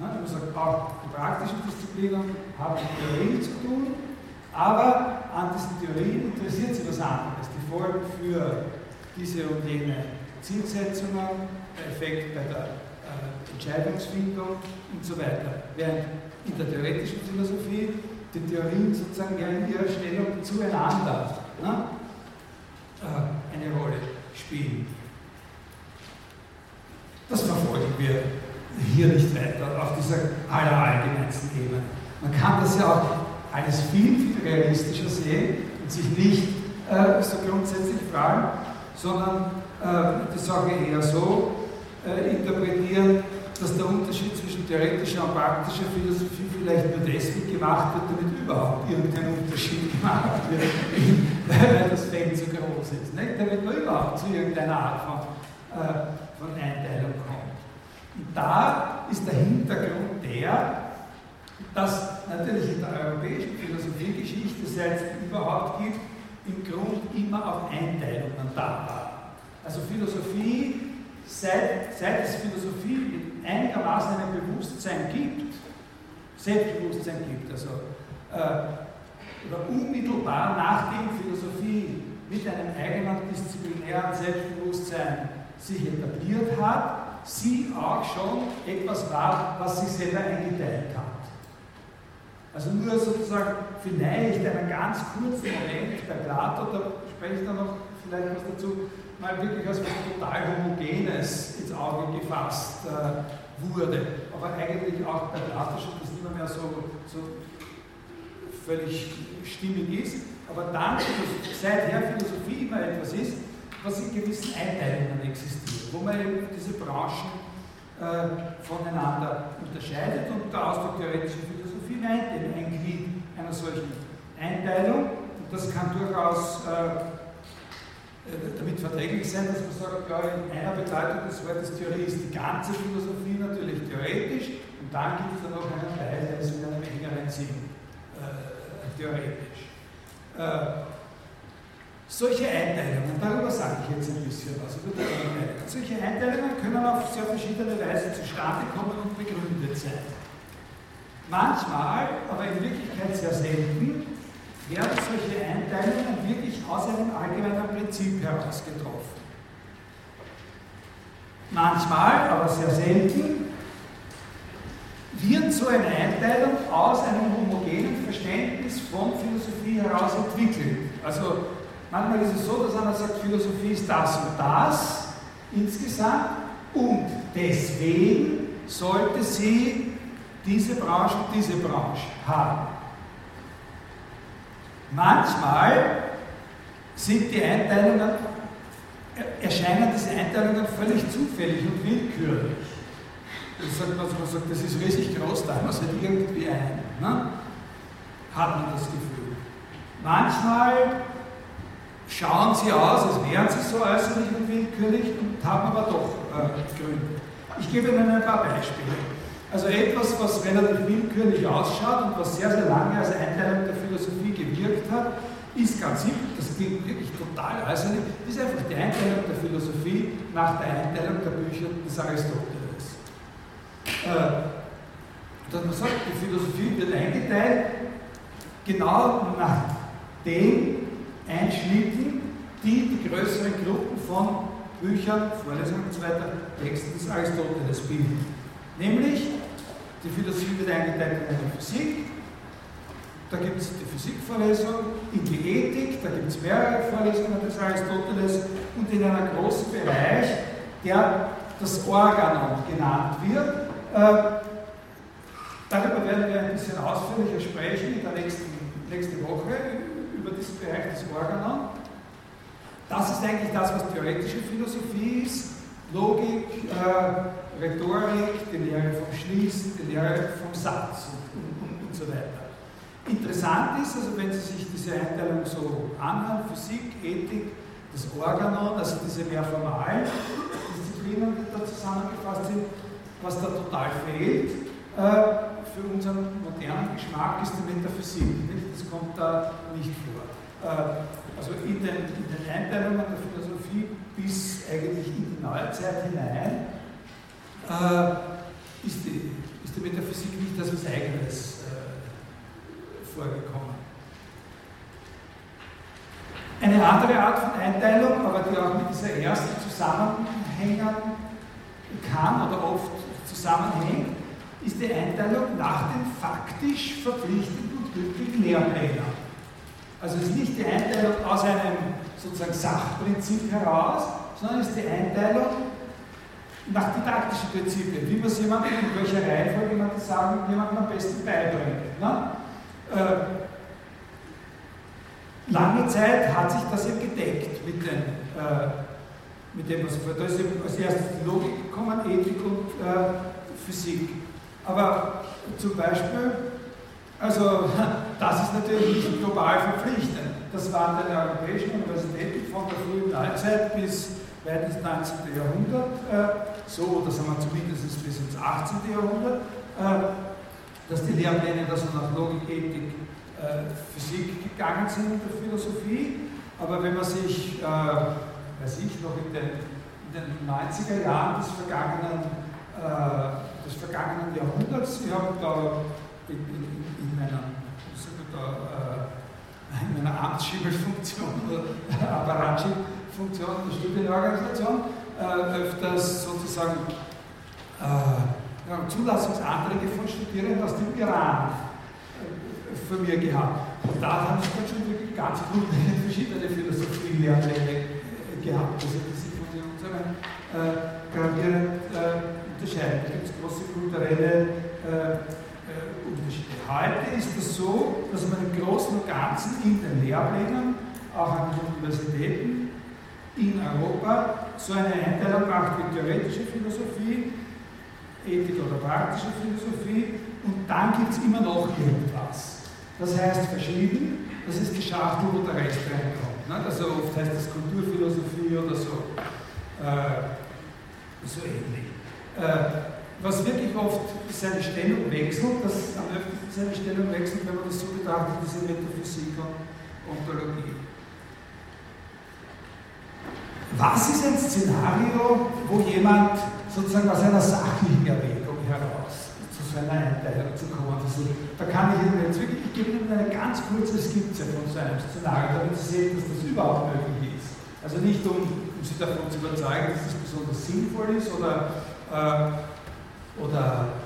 Ja, man sagt, auch die praktischen Disziplinen haben mit Theorien zu tun, aber an diesen Theorien interessiert sie was anderes. Die Folgen für diese und jene Zielsetzungen, der Effekt bei der äh, Entscheidungsfindung und so weiter. Während in der theoretischen Philosophie die Theorien sozusagen ja in ihrer Stellung zueinander ne, äh, eine Rolle spielen. wir hier nicht weiter auf dieser allerallgemeinsten Ebene. Man kann das ja auch alles viel, viel realistischer sehen und sich nicht äh, so grundsätzlich fragen, sondern die Sache eher so äh, interpretieren, dass der Unterschied zwischen theoretischer und praktischer Philosophie vielleicht nur deswegen gemacht wird, damit überhaupt irgendein Unterschied gemacht wird, weil <laughs> das Feld so groß ist. Nicht? Damit man überhaupt zu irgendeiner Art von, äh, von Einteilung kommt. Und da ist der Hintergrund der, dass natürlich in der europäischen Philosophiegeschichte, seit es überhaupt gibt, im Grund immer auch Einteilungen da waren. Also Philosophie, seit, seit es Philosophie einigermaßen ein Bewusstsein gibt, Selbstbewusstsein gibt, also äh, oder unmittelbar nachdem Philosophie mit einem eigenen disziplinären Selbstbewusstsein sich etabliert hat, sie auch schon etwas war, was sich selber eingeteilt hat. Also nur sozusagen vielleicht einen ganz kurzen Moment bei Plato, da spreche ich dann noch vielleicht was dazu, mal wirklich als was total Homogenes ins Auge gefasst äh, wurde. Aber eigentlich auch bei Plato schon das nicht mehr so, so völlig stimmig ist. Aber dann, seither Philosophie immer etwas ist, was in gewissen Einteilungen existiert, wo man eben diese Branchen äh, voneinander unterscheidet und der Ausdruck theoretischer Philosophie meint eben ein Glied einer solchen Einteilung. Und das kann durchaus äh, damit verträglich sein, dass man sagt, ja, in einer Bedeutung des Wortes Theorie ist die ganze Philosophie natürlich theoretisch und dann gibt es dann noch einen Teil, der ist in einem engeren Sinn äh, theoretisch. Äh, solche Einteilungen, darüber sage ich jetzt ein bisschen was, über die Einteilungen. Solche Einteilungen können auf sehr verschiedene Weise zustande kommen und begründet sein. Manchmal, aber in Wirklichkeit sehr selten, werden solche Einteilungen wirklich aus einem allgemeinen Prinzip heraus getroffen. Manchmal, aber sehr selten, wird so eine Einteilung aus einem homogenen Verständnis von Philosophie heraus entwickelt. Also manchmal ist es so, dass einer sagt, Philosophie ist das und das insgesamt und deswegen sollte sie diese Branche und diese Branche haben. Manchmal sind die Einteilungen, erscheinen diese Einteilungen völlig zufällig und willkürlich. Das sagt man, man sagt, das ist riesig groß, da muss halt irgendwie ein. Ne? Hat man das Gefühl. Manchmal schauen sie aus, als wären sie so äußerlich und willkürlich und haben aber doch äh, Gründe. Ich gebe Ihnen ein paar Beispiele. Also etwas, was relativ willkürlich ausschaut und was sehr, sehr lange als Einteilung der Philosophie gewirkt hat, ist ganz simpel, das klingt wirklich total äußerlich, ist einfach die Einteilung der Philosophie nach der Einteilung der Bücher des Aristoteles. Äh, dass man sagt, die Philosophie wird eingeteilt genau nach den Einschnitten, die die größeren Gruppen von Büchern, Vorlesungen usw., so Texten des Aristoteles bilden. Nämlich die Philosophie wird eingeteilt in eine Physik, da gibt es die Physikvorlesung, in die Ethik, da gibt es mehrere Vorlesungen des Aristoteles und in einem großen Bereich, der das Organon genannt wird. Äh, darüber werden wir ein bisschen ausführlicher sprechen in der nächsten nächste Woche über diesen Bereich des Organon. Das ist eigentlich das, was theoretische Philosophie ist. Logik, äh, Rhetorik, die Lehre vom Schließen, die Lehre vom Satz und, und, und so weiter. Interessant ist, also wenn Sie sich diese Einteilung so anhören, Physik, Ethik, das Organon, also diese mehr formalen Disziplinen, die da zusammengefasst sind, was da total fehlt, äh, für unseren modernen Geschmack ist die Metaphysik. Nicht? Das kommt da nicht vor. Äh, also in den, in den Einteilungen der Philosophie bis eigentlich in die Neuzeit hinein, äh, ist, die, ist die Metaphysik nicht als was Eigenes vorgekommen. Eine andere Art von Einteilung, aber die auch mit dieser ersten zusammenhängen kann oder oft zusammenhängt, ist die Einteilung nach den faktisch verpflichtenden und gültigen Lehrplänen. Also es ist nicht die Einteilung aus einem sozusagen Sachprinzip heraus, sondern ist die Einteilung nach didaktischen Prinzipien, wie man es jemandem, in welcher Reihenfolge man das sagen, jemandem am besten beibringt. Ne? Äh, lange Zeit hat sich das ja gedeckt mit, den, äh, mit dem, was da ist als erstes die Logik gekommen, Ethik und äh, Physik. Aber zum Beispiel, also <laughs> das ist natürlich nicht global verpflichtend. Das waren den europäischen Universitäten von der frühen Neuzeit bis weit ins 19. Jahrhundert, äh, so, oder sagen wir zumindest bis ins 18. Jahrhundert, äh, dass die Lehrpläne also nach Logik, Ethik, äh, Physik gegangen sind in der Philosophie. Aber wenn man sich, äh, weiß ich, noch in den, in den 90er Jahren des vergangenen, äh, des vergangenen Jahrhunderts, ich habe da in, in, in meiner, da, äh, in meiner Amtsschimmelfunktion oder <laughs> Apparatschimmelfunktion der Studienorganisation äh, öfters sozusagen äh, Zulassungsanträge von Studierenden aus dem Iran von mir gehabt. Und da haben sie dann schon wirklich ganz grundlegend <laughs> verschiedene Philosophie-Lehrpläne gehabt, also die sich von unseren äh, gravierend äh, unterscheiden. Da gibt es große kulturelle äh, äh, Unterschiede. Heute ist es so, dass man im Großen und Ganzen in den Lehrplänen, auch an den Universitäten in Europa, so eine Einteilung macht wie theoretische Philosophie, Ethik oder praktische Philosophie und dann gibt es immer noch irgendwas. Das heißt verschieden, das ist geschachtelt, wo der Rest reinkommt. Also oft heißt das Kulturphilosophie oder so, äh, so ähnlich. Äh, was wirklich oft seine Stellung wechselt, das am öftesten seine Stellung wechselt, wenn man das so betrachtet, diese Metaphysik und Ontologie. Was ist ein Szenario, wo jemand sozusagen aus einer sachlichen Erwägung heraus zu einer Einteilung zu kommen versucht. Da kann ich Ihnen jetzt wirklich, ich gebe Ihnen eine ganz kurze Skizze von so einem Szenario, damit Sie sehen, dass das überhaupt möglich ist. Also nicht um, um Sie davon zu überzeugen, dass das besonders sinnvoll ist oder, äh, oder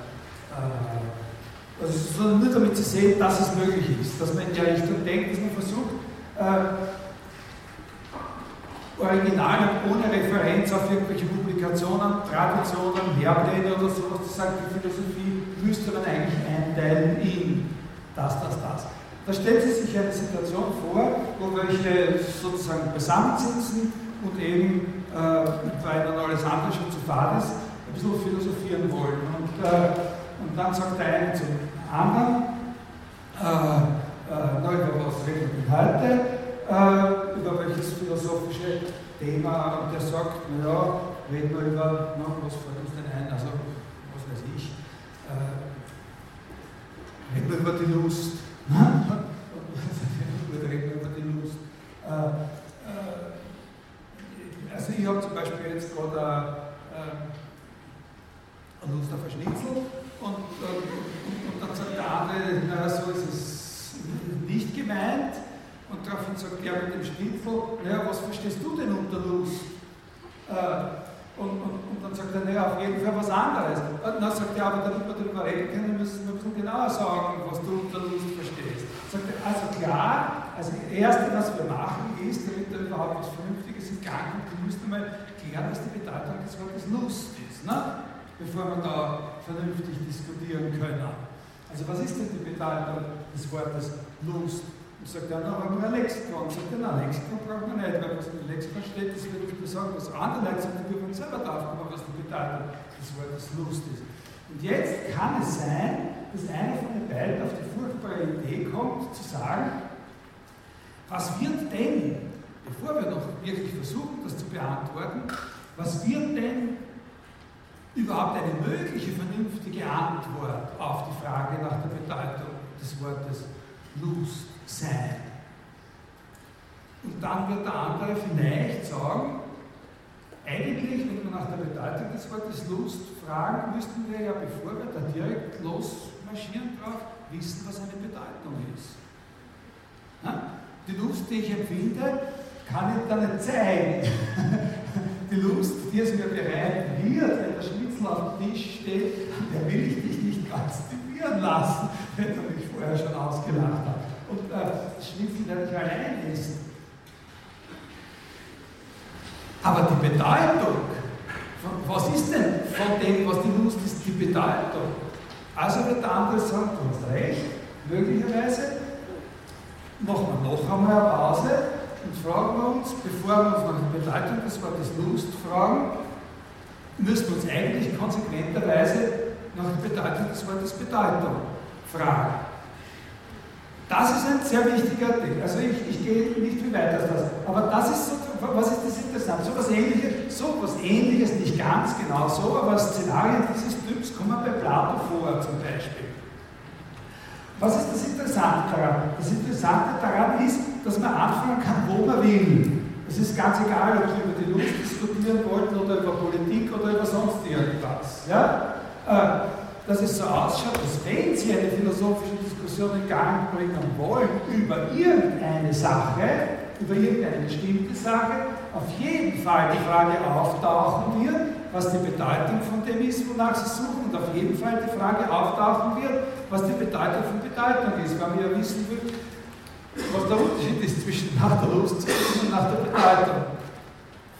äh, also, sondern nur damit Sie sehen, dass es möglich ist, dass man in der Richtung denkt, dass man versucht, äh, original und ohne Referenz auf irgendwelche Publikationen, Traditionen, Lehrpläne oder sowas zu sagen, die Philosophie müsste man eigentlich einteilen in das, das, das. Da stellt sie sich eine Situation vor, wo welche sozusagen zusammensitzen und eben, äh, weil dann alles andere schon zu fad ist, ein bisschen philosophieren wollen. Und, äh, und dann sagt der eine zum anderen, äh, äh, na, über was reden wir heute? Äh, über welches philosophische Thema und der sagt, naja, reden wir über, na, was fällt uns denn ein? Also, was weiß ich, äh, reden wir über die Lust. <laughs> reden wir über die Lust. Äh, äh, also ich habe zum Beispiel jetzt gerade äh, eine Lust auf ein Schnitzel und, und, und, dann sagt der naja, so ist es nicht gemeint. Und daraufhin sagt er mit dem Schnitzel, naja, was verstehst du denn unter Lust? Äh, und, und, und, dann sagt er, naja, auf jeden Fall was anderes. Und dann sagt er, aber damit wir darüber reden können, müssen wir ein bisschen genauer sagen, was du unter Lust verstehst. Sagt er, also klar, also das Erste, was wir machen, ist, damit da überhaupt was Vernünftiges in Gang kommt, wir müssen mal klären, was die Bedeutung des Wortes Lust ist, ne? bevor wir da vernünftig diskutieren können. Also was ist denn die Bedeutung des Wortes Lust? Und sagt er, na, haben wir ein Lexikon. Sagt er, na, Lexikon braucht man nicht, weil was in Lexikon steht, das wird nicht sagen, was andere Leute sagen, die würden selber drauf kommen, was die Bedeutung des Wortes Lust ist. Und jetzt kann es sein, dass einer von den beiden auf die furchtbare Idee kommt, zu sagen, was wird denn, bevor wir noch wirklich versuchen, das zu beantworten, was wird denn überhaupt eine mögliche, vernünftige Antwort auf die Frage nach der Bedeutung des Wortes Lust? Sein. Und dann wird der andere vielleicht sagen, eigentlich, wenn wir nach der Bedeutung des Wortes Lust fragen, müssten wir ja, bevor wir da direkt losmarschieren drauf, wissen, was eine Bedeutung ist. Die Lust, die ich empfinde, kann ich da nicht zeigen. <laughs> Die Lust, die es mir bereit wird, wenn der Schnitzel auf dem Tisch steht, der will ich dich nicht ganz lassen, wenn du mich vorher schon ausgelacht hast und äh, Schnitzel werde ich allein essen. Aber die Bedeutung, was ist denn von dem, was die Lust ist, die Bedeutung? Also wird der andere sagen, du hast recht, möglicherweise. Machen wir noch einmal eine Pause und fragen wir uns, bevor wir uns nach der Bedeutung des Wortes Lust fragen, müssen wir uns eigentlich konsequenterweise nach der Bedeutung des Wortes Bedeutung fragen. Das ist ein sehr wichtiger Ding. Also ich, ich gehe nicht viel weiter als das. Aber das ist so, was ist das interessant? So was ähnliches, so was ähnliches, nicht ganz genau so, aber Szenarien dieses Typs kommen bei Plato vor zum Beispiel. Was ist das Interessante daran? Das Interessante daran ist, dass man anfangen kann, wo man will. Es ist ganz egal, ob Sie über die Lust diskutieren wollten oder über Politik oder über sonst irgendwas. Ja? Äh, dass es so ausschaut, dass wenn Sie eine philosophische Diskussion in Gang bringen wollen über irgendeine Sache, über irgendeine bestimmte Sache, auf jeden Fall die Frage auftauchen wird, was die Bedeutung von dem ist, wonach Sie suchen, und auf jeden Fall die Frage auftauchen wird, was die Bedeutung von Bedeutung ist, weil wir ja wissen will, was der Unterschied ist zwischen nach der Lust zu suchen und nach der Bedeutung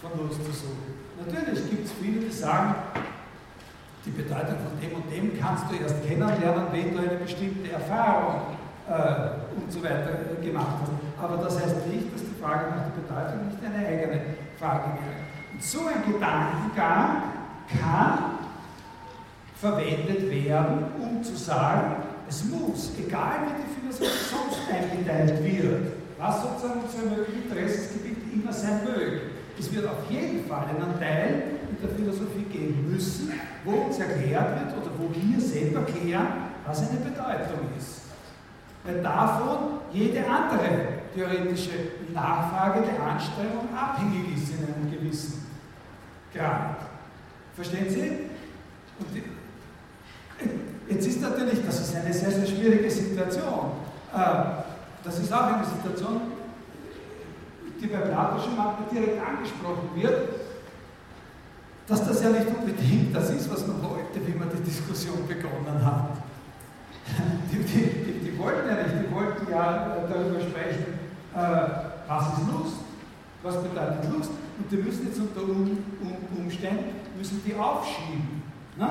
von Lust zu suchen. Natürlich gibt es viele, die sagen, die Bedeutung von dem und dem kannst du erst kennenlernen, wenn du eine bestimmte Erfahrung äh, und so weiter äh, gemacht hast. Aber das heißt nicht, dass die Frage nach der Bedeutung nicht eine eigene Frage wäre. Und so ein Gedankengang kann verwendet werden, um zu sagen, es muss, egal wie die Philosophie sonst eingeteilt wird, was sozusagen so ein mögliches Interessensgebiet immer sein möge, es wird auf jeden Fall einen Teil der Philosophie geben müssen, wo uns erklärt wird oder wo wir selber klären, was eine Bedeutung ist. Weil davon jede andere theoretische Nachfrage der Anstrengung abhängig ist in einem gewissen Grad. Verstehen Sie? Und jetzt ist natürlich, das ist eine sehr, sehr schwierige Situation. Äh, das ist auch eine Situation, die bei Plato schon mal direkt angesprochen wird, dass das ja nicht unbedingt das ist, was man wollte, wie man die Diskussion begonnen hat. Die, die, die, wollten ja nicht, die wollten ja darüber sprechen, äh, was ist Lust, was bedeutet Lust, und die müssen jetzt unter um, um, Umständen, müssen die aufschieben. Ne?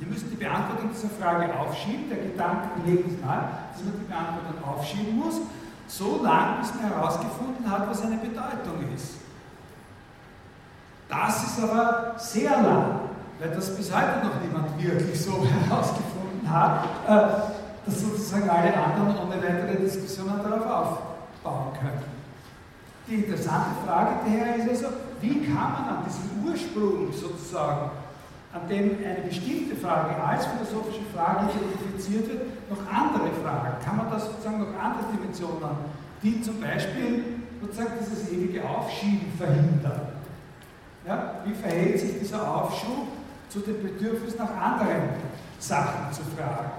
Die müssen die Beantwortung dieser Frage aufschieben, der Gedanke legt nahe, dass man die Beantwortung aufschieben muss, so lange, bis man herausgefunden hat, was eine Bedeutung ist. Das ist aber sehr lang, weil das bis heute noch niemand wirklich so <laughs> herausgefunden hat, äh, dass sozusagen alle anderen ohne weitere Diskussionen darauf aufbauen können. Die interessante Frage daher ist also, wie kann man an diesem Ursprung sozusagen, an dem eine bestimmte Frage als philosophische Frage identifiziert wird, noch andere Fragen? Kann man da sozusagen noch andere Dimensionen, die zum Beispiel sozusagen dieses ewige Aufschieben verhindern? Ja, wie verhält sich dieser Aufschub zu dem Bedürfnis nach anderen Sachen zu fragen?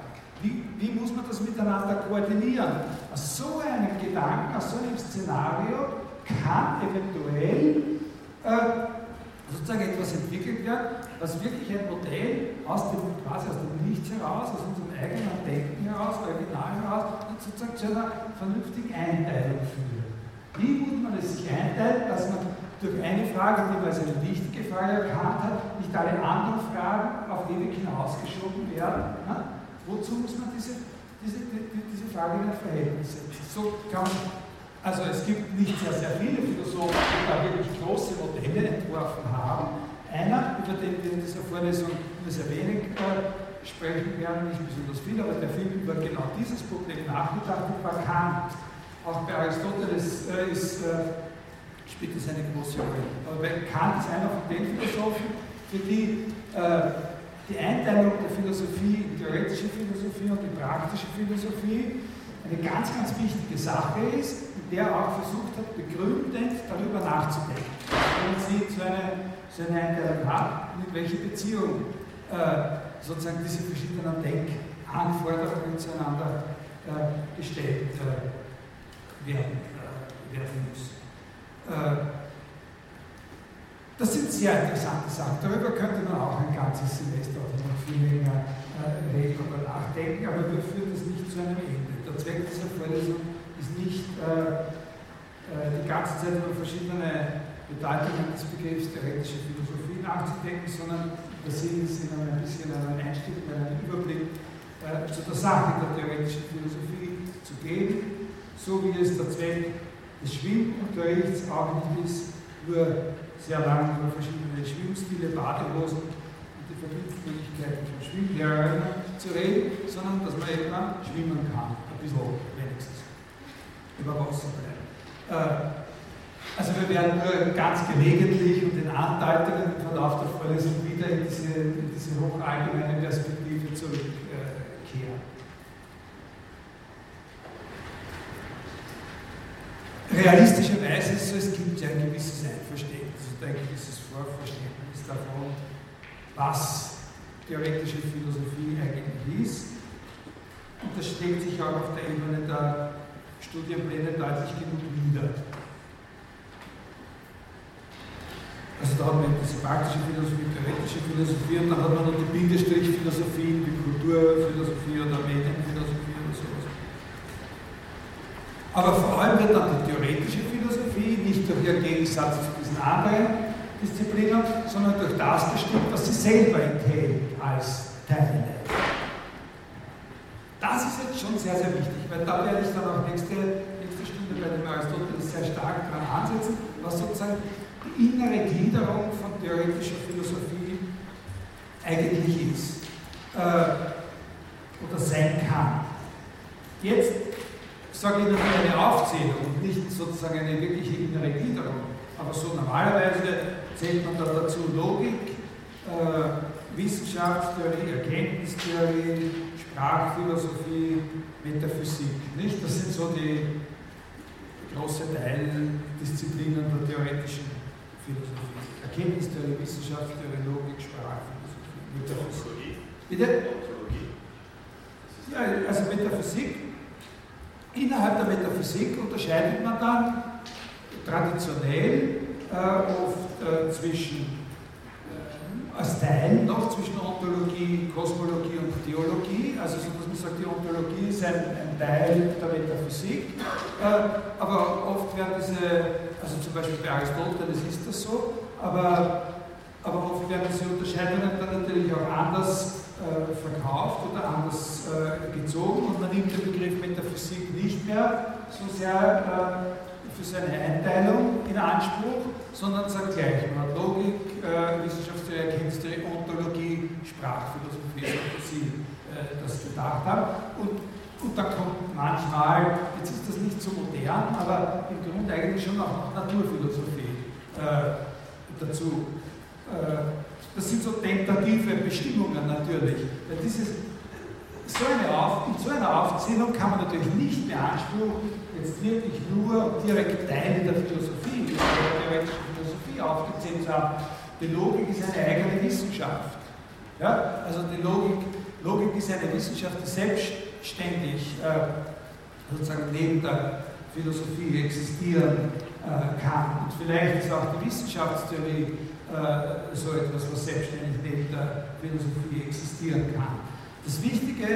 Wie, wie muss man das miteinander koordinieren? Aus so einem Gedanken, aus so einem Szenario kann eventuell äh, sozusagen etwas entwickelt werden, was wirklich ein Modell aus dem, quasi aus dem Nichts heraus, aus unserem eigenen Denken heraus, Original heraus, sozusagen zu einer vernünftigen Einteilung führt. Wie muss man es sich einteilen, dass man durch eine Frage, die man als eine wichtige Frage erkannt hat, nicht alle anderen Fragen auf ewig hinausgeschoben werden. Ne? Wozu muss man diese, diese, die, diese Frage in ein Verhältnis setzen? So kann also es gibt nicht sehr, sehr viele Philosophen, die da wirklich große Modelle entworfen haben. Einer, über den wir in dieser Vorlesung nur sehr wenig äh, sprechen werden, nicht besonders viel, aber der viel über genau dieses Problem nachgedacht hat, war Kant. Auch bei Aristoteles äh, ist äh, spielt das eine große Rolle. Aber bei Kant ist einer von den Philosophen, für die äh, die Einteilung der Philosophie in theoretische Philosophie und in praktische Philosophie eine ganz, ganz wichtige Sache ist, in der er auch versucht hat, begründend darüber nachzudenken. Wenn Sie so eine, so eine Einteilung haben und in welche Beziehung äh, sozusagen diese verschiedenen Denkanforderungen zueinander äh, gestellt äh, werden, äh, werden müssen. Äh, das sind sehr interessante Sachen. Darüber könnte man auch ein ganzes Semester oder noch viel länger äh, reden oder nachdenken, aber wir führen das nicht zu einem Ende. Der Zweck dieser Vorlesung ist nicht äh, die ganze Zeit über verschiedene Bedeutungen des Begriffs theoretische Philosophie nachzudenken, sondern der Sinn ist Ihnen ein bisschen einen Einstieg, einen Überblick zu der Sache der theoretischen Philosophie zu geben, so wie es der Zweck des Schwimmunterrichts auch nicht ist, nur sehr lange über verschiedene Schwimmstile, Badehosen und die Verbindungsmöglichkeiten von Schwimmlehrern zu reden, sondern dass man eben schwimmen kann, ein bisschen wenigstens, über Wasser bleiben. Äh, also wir werden nur ganz gelegentlich und in Andeutungen im Verlauf der Vorlesung wieder in diese, in diese hochallgemeine Perspektive Realistischerweise ist es so, es gibt ja ein gewisses Einverständnis und ein gewisses Vorverständnis davon, was theoretische Philosophie eigentlich ist. Und das schlägt sich auch auf der Ebene der Studienpläne deutlich genug nieder. Also da hat man diese praktische Philosophie, theoretische Philosophie und dann hat man noch die Bindestrich-Philosophie, wie Kulturphilosophie oder Medienphilosophie oder sowas. Aber vor allem wird dann die theoretische Philosophie nicht durch ihren Gegensatz zu diesen anderen Disziplinen, sondern durch das bestimmt, was sie selber enthält als Teile. Das ist jetzt schon sehr, sehr wichtig, weil da werde ich dann auch nächste, nächste Stunde bei dem Aristoteles sehr stark dran ansetzen, was sozusagen die innere Gliederung von theoretischer Philosophie eigentlich ist äh, oder sein kann. Jetzt sage natürlich eine Aufzählung und nicht sozusagen eine wirkliche innere Gliederung. Aber so normalerweise zählt man da dazu Logik, äh, Wissenschaftstheorie, Erkenntnistheorie, Sprachphilosophie, Metaphysik. Nicht? Das sind so die große Teildisziplinen der theoretischen Philosophie. Erkenntnistheorie, Wissenschaftstheorie, Logik, Sprachphilosophie, Metaphysik. Bitte? Ja, also Metaphysik. Innerhalb der Metaphysik unterscheidet man dann traditionell äh, oft äh, zwischen äh, als Teil noch zwischen Ontologie, Kosmologie und Theologie, also so dass man sagt, die Ontologie ist ein, ein Teil der Metaphysik, äh, aber oft werden diese also zum Beispiel bei Aristoteles ist das so, aber, aber oft werden diese Unterscheidungen dann natürlich auch anders äh, verkauft oder anders äh, gezogen und man nimmt den Begriff Metaphysik nicht mehr so sehr äh, für seine Einteilung in Anspruch, sondern sagt gleich, man hat Logik, Wissenschaftstheorie, Erkenntnistheorie, Ontologie, Sprachphilosophie, so wie Sie das gedacht haben. Und und da kommt manchmal, jetzt ist das nicht so modern, aber im Grunde eigentlich schon auch Naturphilosophie äh, dazu. Äh, das sind so tentative Bestimmungen natürlich. Weil dieses, so eine Auf, so einer Aufzählung kann man natürlich nicht beanspruchen, jetzt wirklich nur direkt Teile der Philosophie, der theoretischen Philosophie aufgezählt zu haben. Die Logik ist eine eigene Wissenschaft. Ja? Also die Logik, Logik ist eine Wissenschaft, die selbst ständig äh, sozusagen neben der Philosophie existieren äh, kann. Und vielleicht ist auch die Wissenschaftstheorie äh, so etwas, was selbstständig neben der Philosophie existieren kann. Das Wichtige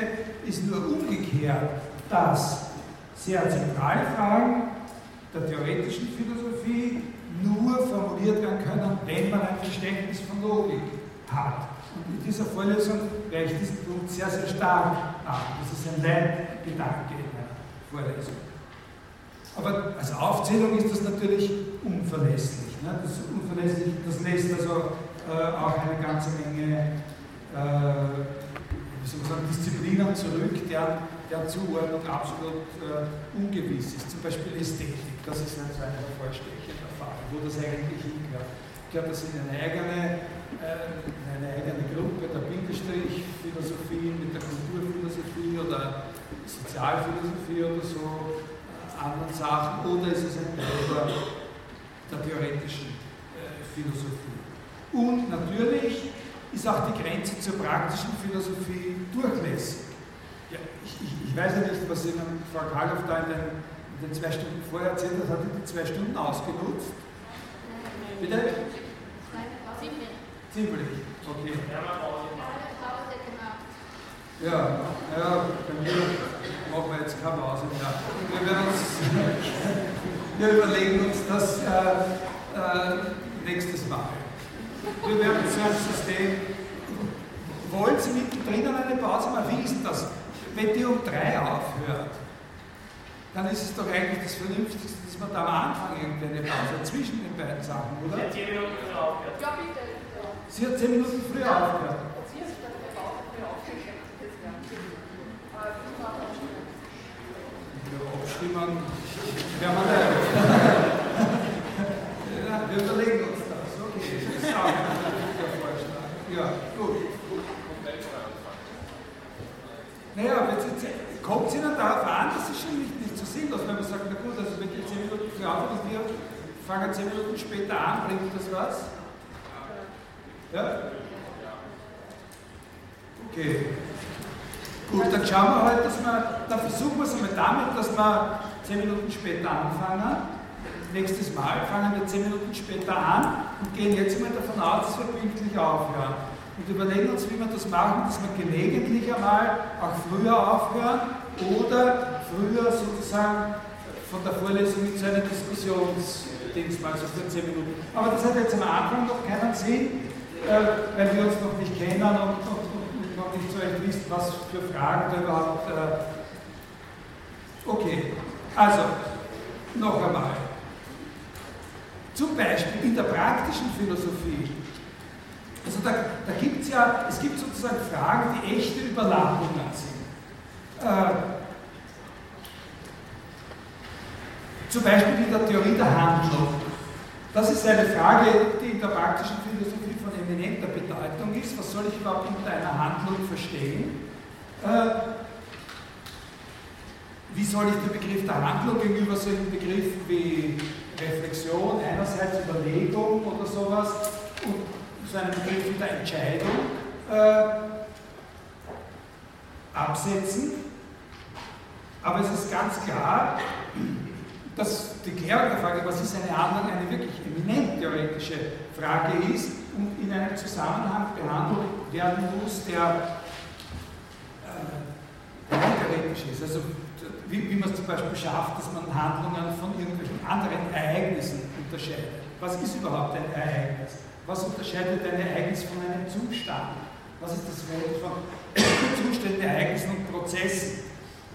ist nur umgekehrt, dass sehr zentrale Fragen der theoretischen Philosophie nur formuliert werden können, wenn man ein Verständnis von Logik hat. Und in dieser Vorlesung werde ich diesen Punkt sehr, sehr stark machen. Das ist ein Leitgedanke in der Vorlesung. Aber als Aufzählung ist das natürlich unverlässlich. Ne? Das, unverlässlich, das lässt also äh, auch eine ganze Menge äh, wie soll man sagen, Disziplinen zurück, deren, deren Zuordnung absolut äh, ungewiss ist. Zum Beispiel Ästhetik, das ist ein, so ein hervorstechender Fall, wo das eigentlich hingehört. Ich glaube, das ist eine eigene äh, eine eigene Gruppe der Bindestrich-Philosophie mit der Kulturphilosophie oder Sozialphilosophie oder so, äh, anderen Sachen, oder ist es ein Teil der theoretischen äh, Philosophie. Und natürlich ist auch die Grenze zur praktischen Philosophie durchlässig. Ja, ich, ich, ich, weiß ja nicht, was Ihnen Frau Karloff da in den, in den zwei Stunden vorher erzählt hat, hat die zwei Stunden ausgenutzt? Bitte? Ziemlich, okay. Ja, ja, bei mir machen wir jetzt keine Pause mehr. Wir, werden uns, wir überlegen uns das äh, äh, nächstes Mal. Wir werden so ein System. Wollen Sie mittendrin eine Pause machen? Wie ist denn das? Wenn die um drei aufhört, dann ist es doch eigentlich das Vernünftigste, dass man da am Anfang irgendwie eine Pause zwischen den beiden Sachen, oder? Ja, 10 Minuten früher aufgehört. Ja, bitte. Sie hat zehn Minuten früher aufgehört. Sie ist dann der Bauch früher aufgeschickt. Das wäre Aber wir müssen auch abstimmen. Wir nicht. <laughs> ja, wir überlegen uns das. Okay, das ist auch ein. Ja, gut. Naja, kommt es Ihnen darauf an, das ist schon nicht, nicht so sinnlos, wenn man sagt, na gut, also wenn die 10 Minuten aufhören und wir fangen 10 Minuten später an, bringt das was? Ja? Okay. Gut, dann schauen wir halt, dass wir, dann versuchen wir es einmal damit, dass wir 10 Minuten später anfangen. Nächstes Mal fangen wir 10 Minuten später an und gehen jetzt mal davon aus, dass wir pünktlich aufhören. Und überlegen uns, wie wir das machen, dass wir gelegentlich einmal auch früher aufhören oder früher sozusagen von der Vorlesung in so eine Diskussionsdings mal, so für 10 Minuten. Aber das hat jetzt am Anfang noch keinen Sinn, äh, weil wir uns noch nicht kennen und, noch nicht so recht wissen, was für Fragen da überhaupt. Äh okay, also noch einmal. Zum Beispiel in der praktischen Philosophie. Also da, da gibt es ja, es gibt sozusagen Fragen, die echte Überlappungen sind. Äh, zum Beispiel in der Theorie der Handlung. Das ist eine Frage, die in der praktischen Philosophie eminenter Bedeutung ist. Was soll ich überhaupt unter einer Handlung verstehen? Äh, wie soll ich den Begriff der Handlung gegenüber solchen Begriffen wie Reflexion, einerseits Überlegung oder sowas und so einen Begriff der Entscheidung äh, absetzen? Aber es ist ganz klar, dass die Klärung der Frage, was ist eine Handlung, eine wirklich eminent theoretische Frage ist und in einem Zusammenhang behandelt werden muss, der äh, theoretisch ist. Also wie, wie man es zum Beispiel schafft, dass man Handlungen von irgendwelchen anderen Ereignissen unterscheidet. Was ist überhaupt ein Ereignis? Was unterscheidet ein Ereignis von einem Zustand? Was ist das Verhältnis von <coughs> Zuständen, Ereignissen und Prozessen?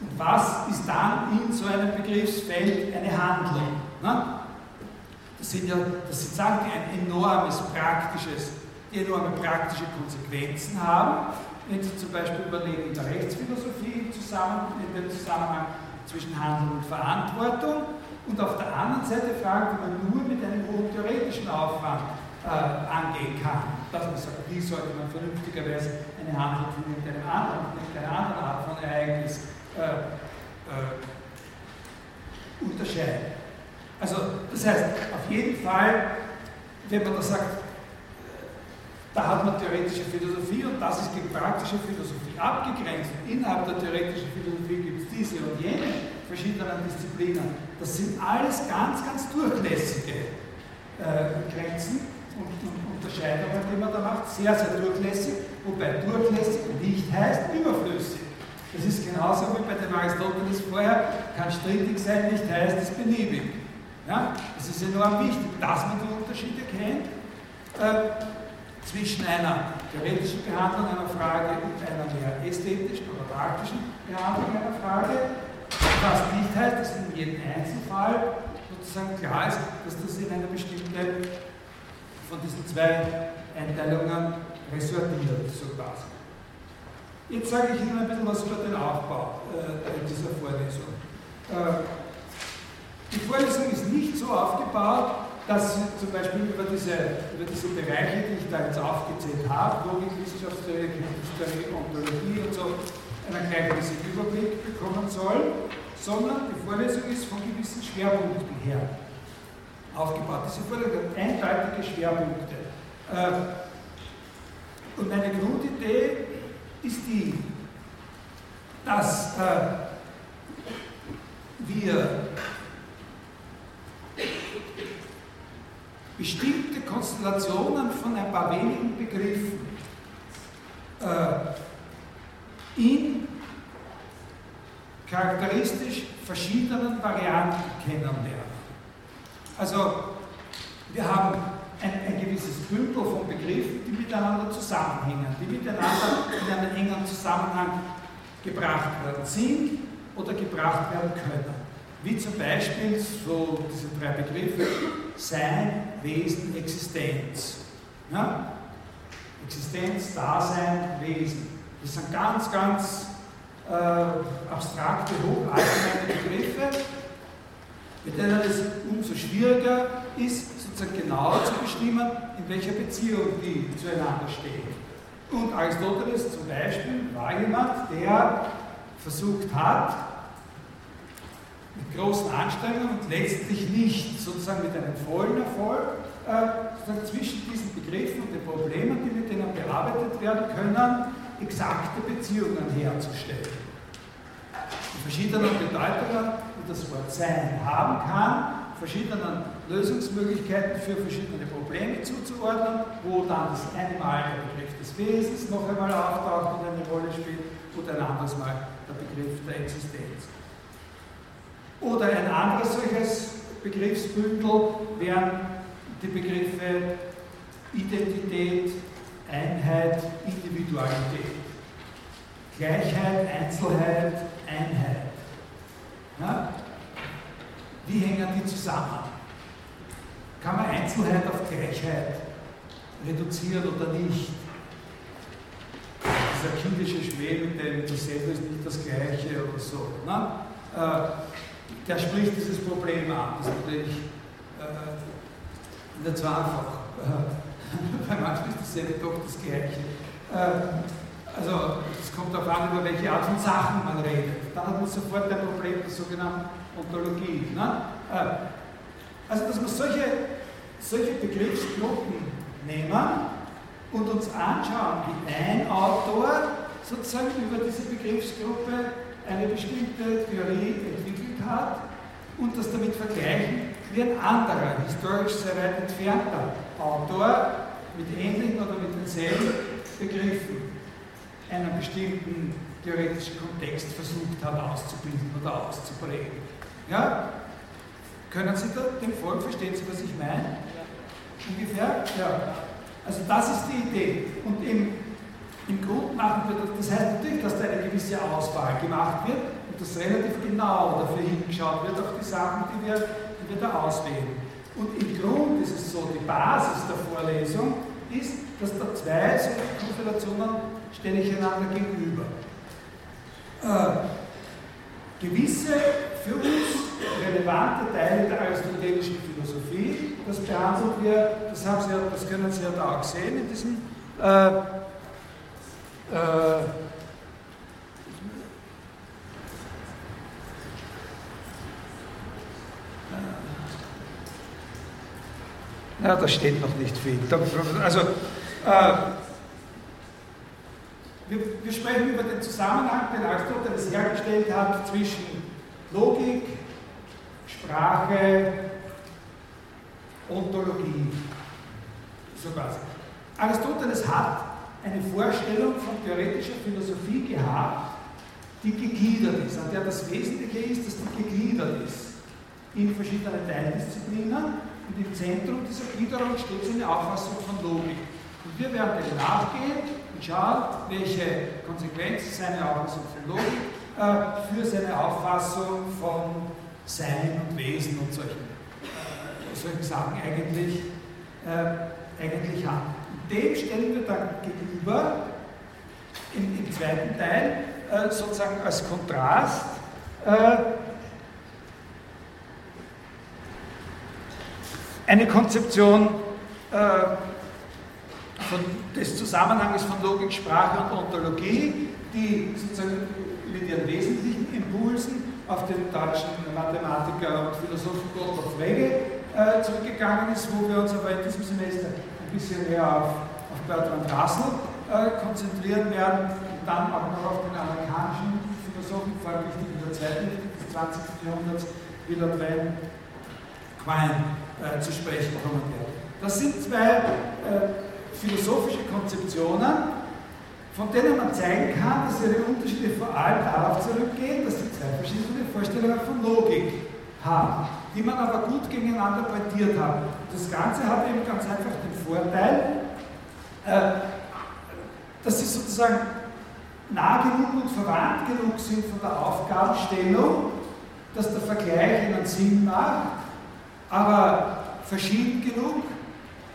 Und was ist dann in so einem Begriffsfeld eine Handlung? Ne? Das sind ja, das sind Sachen, die ein enormes praktisches, die enorme praktische Konsequenzen haben. Wenn Sie zum Beispiel überlegen, in der Rechtsphilosophie Zusammen, in dem Zusammenhang zwischen Handlung und Verantwortung und auf der anderen Seite Fragen, die man nur mit einem hohen theoretischen Aufwand äh, angehen kann. Dass man sagt, wie sollte man vernünftigerweise eine Handlung von irgendeinem anderen, irgendeiner anderen Art von Ereignis äh, äh, unterscheiden. Also, das heißt, jeden Fall, wenn man da sagt, da hat man theoretische Philosophie und das ist gegen praktische Philosophie abgegrenzt. Innerhalb der theoretischen Philosophie gibt es diese und jene verschiedenen Disziplinen. Das sind alles ganz, ganz durchlässige äh, Grenzen und, und Unterscheidungen, die man da macht. Sehr, sehr durchlässig, wobei durchlässig nicht heißt überflüssig. Das ist genauso wie bei dem Aristoteles vorher, kann strittig sein, nicht heißt es beliebig. Ja? Es ist enorm wichtig, dass man die Unterschiede kennt. Äh, zwischen einer theoretischen Behandlung einer Frage und einer mehr ästhetischen oder praktischen Behandlung einer Frage. Was nicht heißt, dass in jedem Einzelfall sozusagen klar ist, dass das in einer bestimmten von diesen zwei Einteilungen ressortiert, so quasi. Jetzt sage ich Ihnen ein bisschen was über den Aufbau äh, dieser Vorlesung. Äh, die Vorlesung ist nicht so aufgebaut, dass Sie zum Beispiel über diese, über diese Bereiche, die ich da jetzt aufgezählt habe, Logik, Wissenschaftstheorie, Historie, Ontologie und so, einen gleichmäßigen Überblick bekommen soll, sondern die Vorlesung ist von gewissen Schwerpunkten her aufgebaut. Diese Vorlesung hat eindeutige Schwerpunkte. Äh, und meine Grundidee ist die, dass äh, wir bestimmte Konstellationen von ein paar wenigen Begriffen äh, in charakteristisch verschiedenen Varianten kennenlernen. Also Wir haben ein, ein gewisses Bündel von Begriffen, die miteinander zusammenhängen, die miteinander in einen engen Zusammenhang gebracht worden sind oder gebracht werden können. Wie zum Beispiel so diese drei Begriffe Sein, Wesen, Existenz. Ja? Existenz, Dasein, Wesen. Das sind ganz, ganz äh, abstrakte, hochallgemeine Begriffe, mit denen es umso schwieriger ist, sozusagen genau zu bestimmen, in welcher Beziehung die zueinander stehen. Und Aristoteles zum Beispiel war jemand, der versucht hat, mit großen Anstrengungen und letztlich nicht sozusagen mit einem vollen Erfolg äh, zwischen diesen Begriffen und den Problemen, die mit denen bearbeitet werden können, exakte Beziehungen herzustellen. Die verschiedenen Bedeutungen, die das Wort Sein haben kann, verschiedenen Lösungsmöglichkeiten für verschiedene Probleme zuzuordnen, wo dann das eine Mal der Begriff des Wesens noch einmal auftaucht und eine Rolle spielt und ein anderes Mal der Begriff der Existenz. Oder ein anderes solches Begriffsbündel wären die Begriffe Identität, Einheit, Individualität. Gleichheit, Einzelheit, Einheit. Ja? Wie hängen die zusammen? Kann man Einzelheit auf Gleichheit reduzieren oder nicht? Dieser kindische Schmäh mit dasselbe ist nicht das Gleiche oder so. Ne? Äh, der spricht dieses Problem an. Das ist natürlich äh, nicht so einfach. <laughs> Bei manchen ist dasselbe doch das Gleiche. Äh, also es kommt darauf an, über welche Art von Sachen man redet. Dann hat man sofort ein Problem der sogenannten Ontologie. Ne? Äh, also dass wir solche, solche Begriffsgruppen nehmen und uns anschauen, wie ein Autor sozusagen über diese Begriffsgruppe eine bestimmte Theorie entwickelt hat und das damit vergleichen, wie ein anderer, historisch sehr weit entfernter Autor mit ähnlichen oder mit denselben Begriffen einen bestimmten theoretischen Kontext versucht hat auszubilden oder auszuprägen. Ja? Können Sie den Folgen, verstehen Sie, was ich meine? Ungefähr? Ja. Also das ist die Idee. Und im, im Grund machen wir das, das heißt natürlich, dass da eine gewisse Auswahl gemacht wird und dass relativ genau dafür hingeschaut wird auf die Sachen, die wir, die wir da auswählen. Und im Grund ist es so, die Basis der Vorlesung ist, dass da zwei solche Konstellationen ich einander gegenüber. Äh, gewisse für uns relevante Teile der aristotelischen Philosophie, das behandeln wir, das, haben Sie, das können Sie ja da auch sehen in diesem äh, äh, ja, da steht noch nicht viel. Also, äh, wir, wir, sprechen über den Zusammenhang, den Aristoteles hergestellt hat zwischen Logik, Sprache, Ontologie. So quasi. Aristoteles hat eine Vorstellung von theoretischer Philosophie gehabt, die gegliedert ist, an der das Wesentliche ist, dass die gegliedert ist in verschiedene Teildisziplinen und im Zentrum dieser Gliederung steht so eine Auffassung von Logik. Und wir werden dem nachgehen schaut, welche Konsequenzen seine Auffassung von Logik äh, für seine Auffassung von Sein und Wesen und solchen, äh, solchen Sachen eigentlich, äh, eigentlich hat. Dem stellen wir dann gegenüber im, im zweiten Teil äh, sozusagen als Kontrast eine Konzeption äh, von, des Zusammenhangs von Logik, Sprache und Ontologie, die sozusagen mit ihren wesentlichen Impulsen auf den deutschen Mathematiker und Philosophen Gottlob Frege äh, zurückgegangen ist, wo wir uns aber in diesem Semester ein bisschen mehr auf, auf Bertrand Russell äh, konzentrieren werden und dann auch noch auf den amerikanischen Philosophen, vor allem in der zweiten Hälfte des 20. Jahrhunderts, Willard Van Quine äh, zu sprechen kommen werden. Das sind zwei äh, philosophische Konzeptionen, von denen man zeigen kann, dass ihre Unterschiede vor allem darauf zurückgehen, dass sie zwei verschiedene Vorstellungen von Logik haben. die man aber gut gegeneinander pointiert hat. Das Ganze hat eben ganz einfach den Vorteil, äh, dass sie sozusagen nah genug und verwandt genug sind von der Aufgabenstellung, dass der Vergleich einen Sinn macht, aber verschieden genug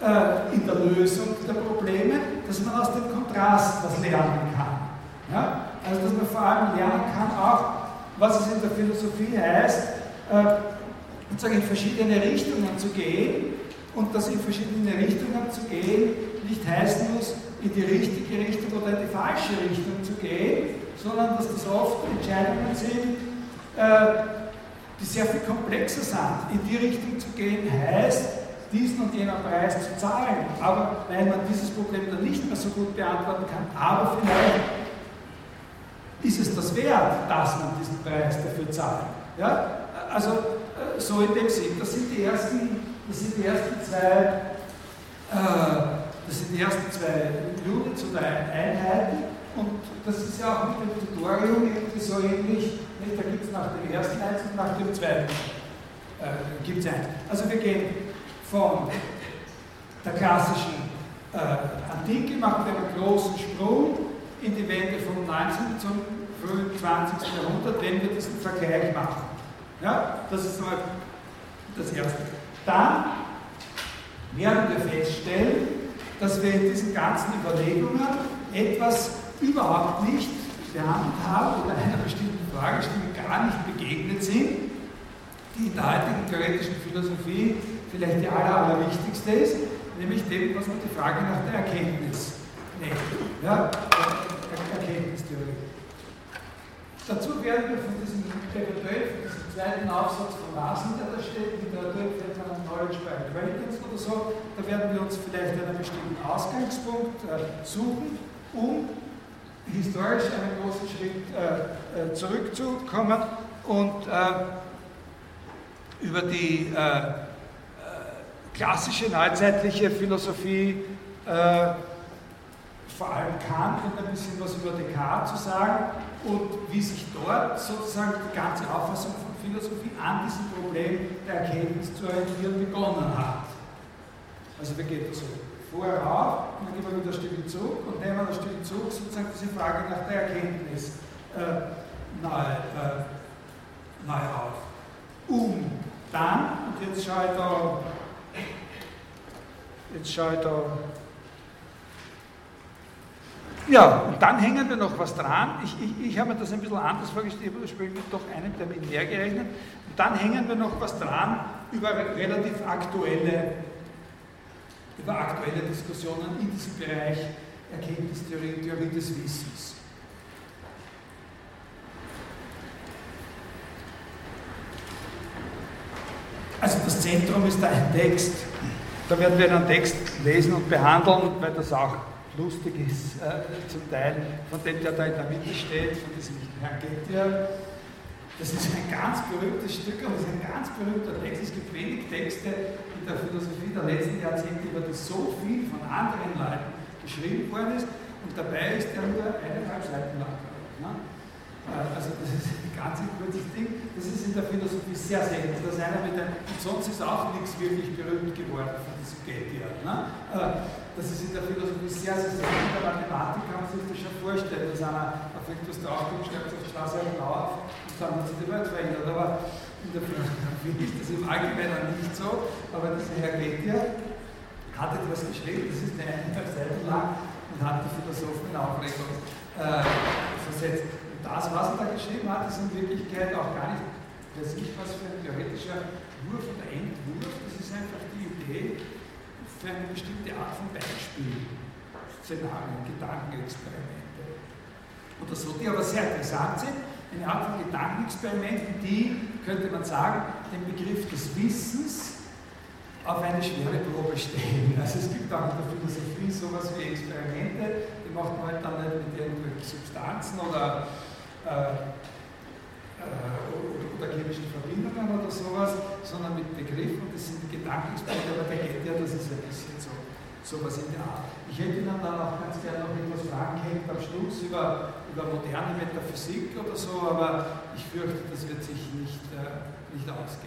äh, in der Lösung der Probleme, dass man aus dem Kontrast was lernen kann. Ja? Also dass man vor allem lernen kann, auch was es in der Philosophie heißt, äh, in verschiedene Richtungen zu gehen und dass in verschiedene Richtungen zu gehen nicht heißen muss, in die richtige Richtung oder in die falsche Richtung zu gehen, sondern dass das oft Entscheidungen sind, äh, die sehr viel komplexer sind. In die Richtung zu gehen heißt, diesen und jenen Preis zu zahlen. Aber weil man dieses Problem dann nicht mehr so gut beantworten kann, aber vielleicht ist es das wert, dass man diesen Preis dafür zahlt. Ja? Also äh, so in dem Sinn. Das sind die ersten, das sind die ersten zwei, äh, das sind die ersten zwei Units oder Einheiten. Und das ist ja auch mit dem Tutorium irgendwie so ähnlich. Da gibt es nach dem ersten eins und nach dem zweiten äh, gibt es eins. Also wir gehen von der klassischen äh, Antike, machen wir einen großen Sprung in die Wende vom 19. zum frühen 20. Jahrhundert, wenn wir diesen Vergleich machen. Ja, das ist mal das Erste. Dann werden wir feststellen, dass wir in diesen ganzen Überlegungen etwas überhaupt nicht behandelt haben oder einer bestimmten Fragestellung gar nicht begegnet sind, die in der heutigen theoretischen Philosophie vielleicht die aller, allerwichtigste ist, nämlich dem, was man die Frage nach der Erkenntnis nennt. Ja, Erkenntnistheorie. Dazu werden wir von diesem eventuell von diesem zweiten Aufsatz von Larsen, der da steht, Literatur man Knowledge by Acquaintance oder so, da werden wir uns vielleicht einen bestimmten Ausgangspunkt äh, suchen, um historisch einen großen Schritt äh, äh, zurückzukommen und äh, über die äh, äh, klassische neuzeitliche Philosophie, äh, vor allem Kant und ein bisschen was über Descartes zu sagen und wie sich dort sozusagen die ganze Auffassung von Philosophie an diesem Problem der Erkenntnis zu orientieren begonnen hat. Also wir gehen so vorher auf und dann gehen wir wieder ein Stück zurück und nehmen ein Stück zurück sozusagen diese Frage nach der Erkenntnis äh, neu, äh, neu auf. Um dann, und jetzt schaue ich da, jetzt schaue ich da, ja, und dann hängen wir noch was dran. Ich, ich, ich habe mir das ein bisschen anders vorgestellt, ich habe doch einen Termin mehr gerechnet. Und dann hängen wir noch was dran über relativ aktuelle über aktuelle Diskussionen in diesem Bereich Erkenntnistheorie und Theorie des Wissens. Also das Zentrum ist da ein Text. Da werden wir einen Text lesen und behandeln, weil das auch lustig ist, äh, zum Teil, von dem, der da in der Mitte steht, von diesem Herrn Gettier das ist ein ganz berühmtes Stück, aber es ist ein ganz berühmter Text. Es gibt wenig Texte der Philosophie der letzten Jahrzehnte, über die so viel von anderen Leuten geschrieben worden ist. Und dabei ist er nur eineinhalb Seiten lang. Ne? Äh, also das ist ein ganz kurzes Ding. Das ist in der Philosophie sehr selten. Das einer mit einem, und sonst ist auch nichts wirklich berühmt geworden von diesem Gettier. Ne? Äh, das ist in der Philosophie sehr, sehr selten. In der Mathematik kann man sich das schon vorstellen, dass einer auf irgendwas draufkommt, schreibt auf die Straße auf dann hat sich die Welt verändert. Aber in der Philosophie ist das im Allgemeinen nicht so. Aber dieser Herr Gettier hat etwas geschrieben, das ist eine eineinhalb Seiten lang und hat die Philosophen in Aufregung äh, versetzt. Und das, was er da geschrieben hat, ist in Wirklichkeit auch gar nicht, weiß ich was für ein theoretischer Wurf oder Entwurf, das ist einfach die Idee für eine bestimmte Art von Beispiel, Szenarien, Gedankenexperimente oder so, die aber sehr interessant sind eine Art von Gedankenexperimenten, die, könnte man sagen, den Begriff des Wissens auf eine schwere Probe stellen. Also es gibt auch in der Philosophie sowas wie Experimente, die macht man halt dann nicht mit irgendwelchen Substanzen oder, äh, äh, oder chemischen Verbindungen oder sowas, sondern mit Begriffen. Das sind Gedankenexperimente, aber der geht ja, das ist ein bisschen sowas in der Art. Ich hätte Ihnen dann auch ganz gerne noch etwas fragen können am Schluss über, über moderne Metaphysik oder so, aber ich fürchte, das wird sich nicht, äh, nicht ausgehen.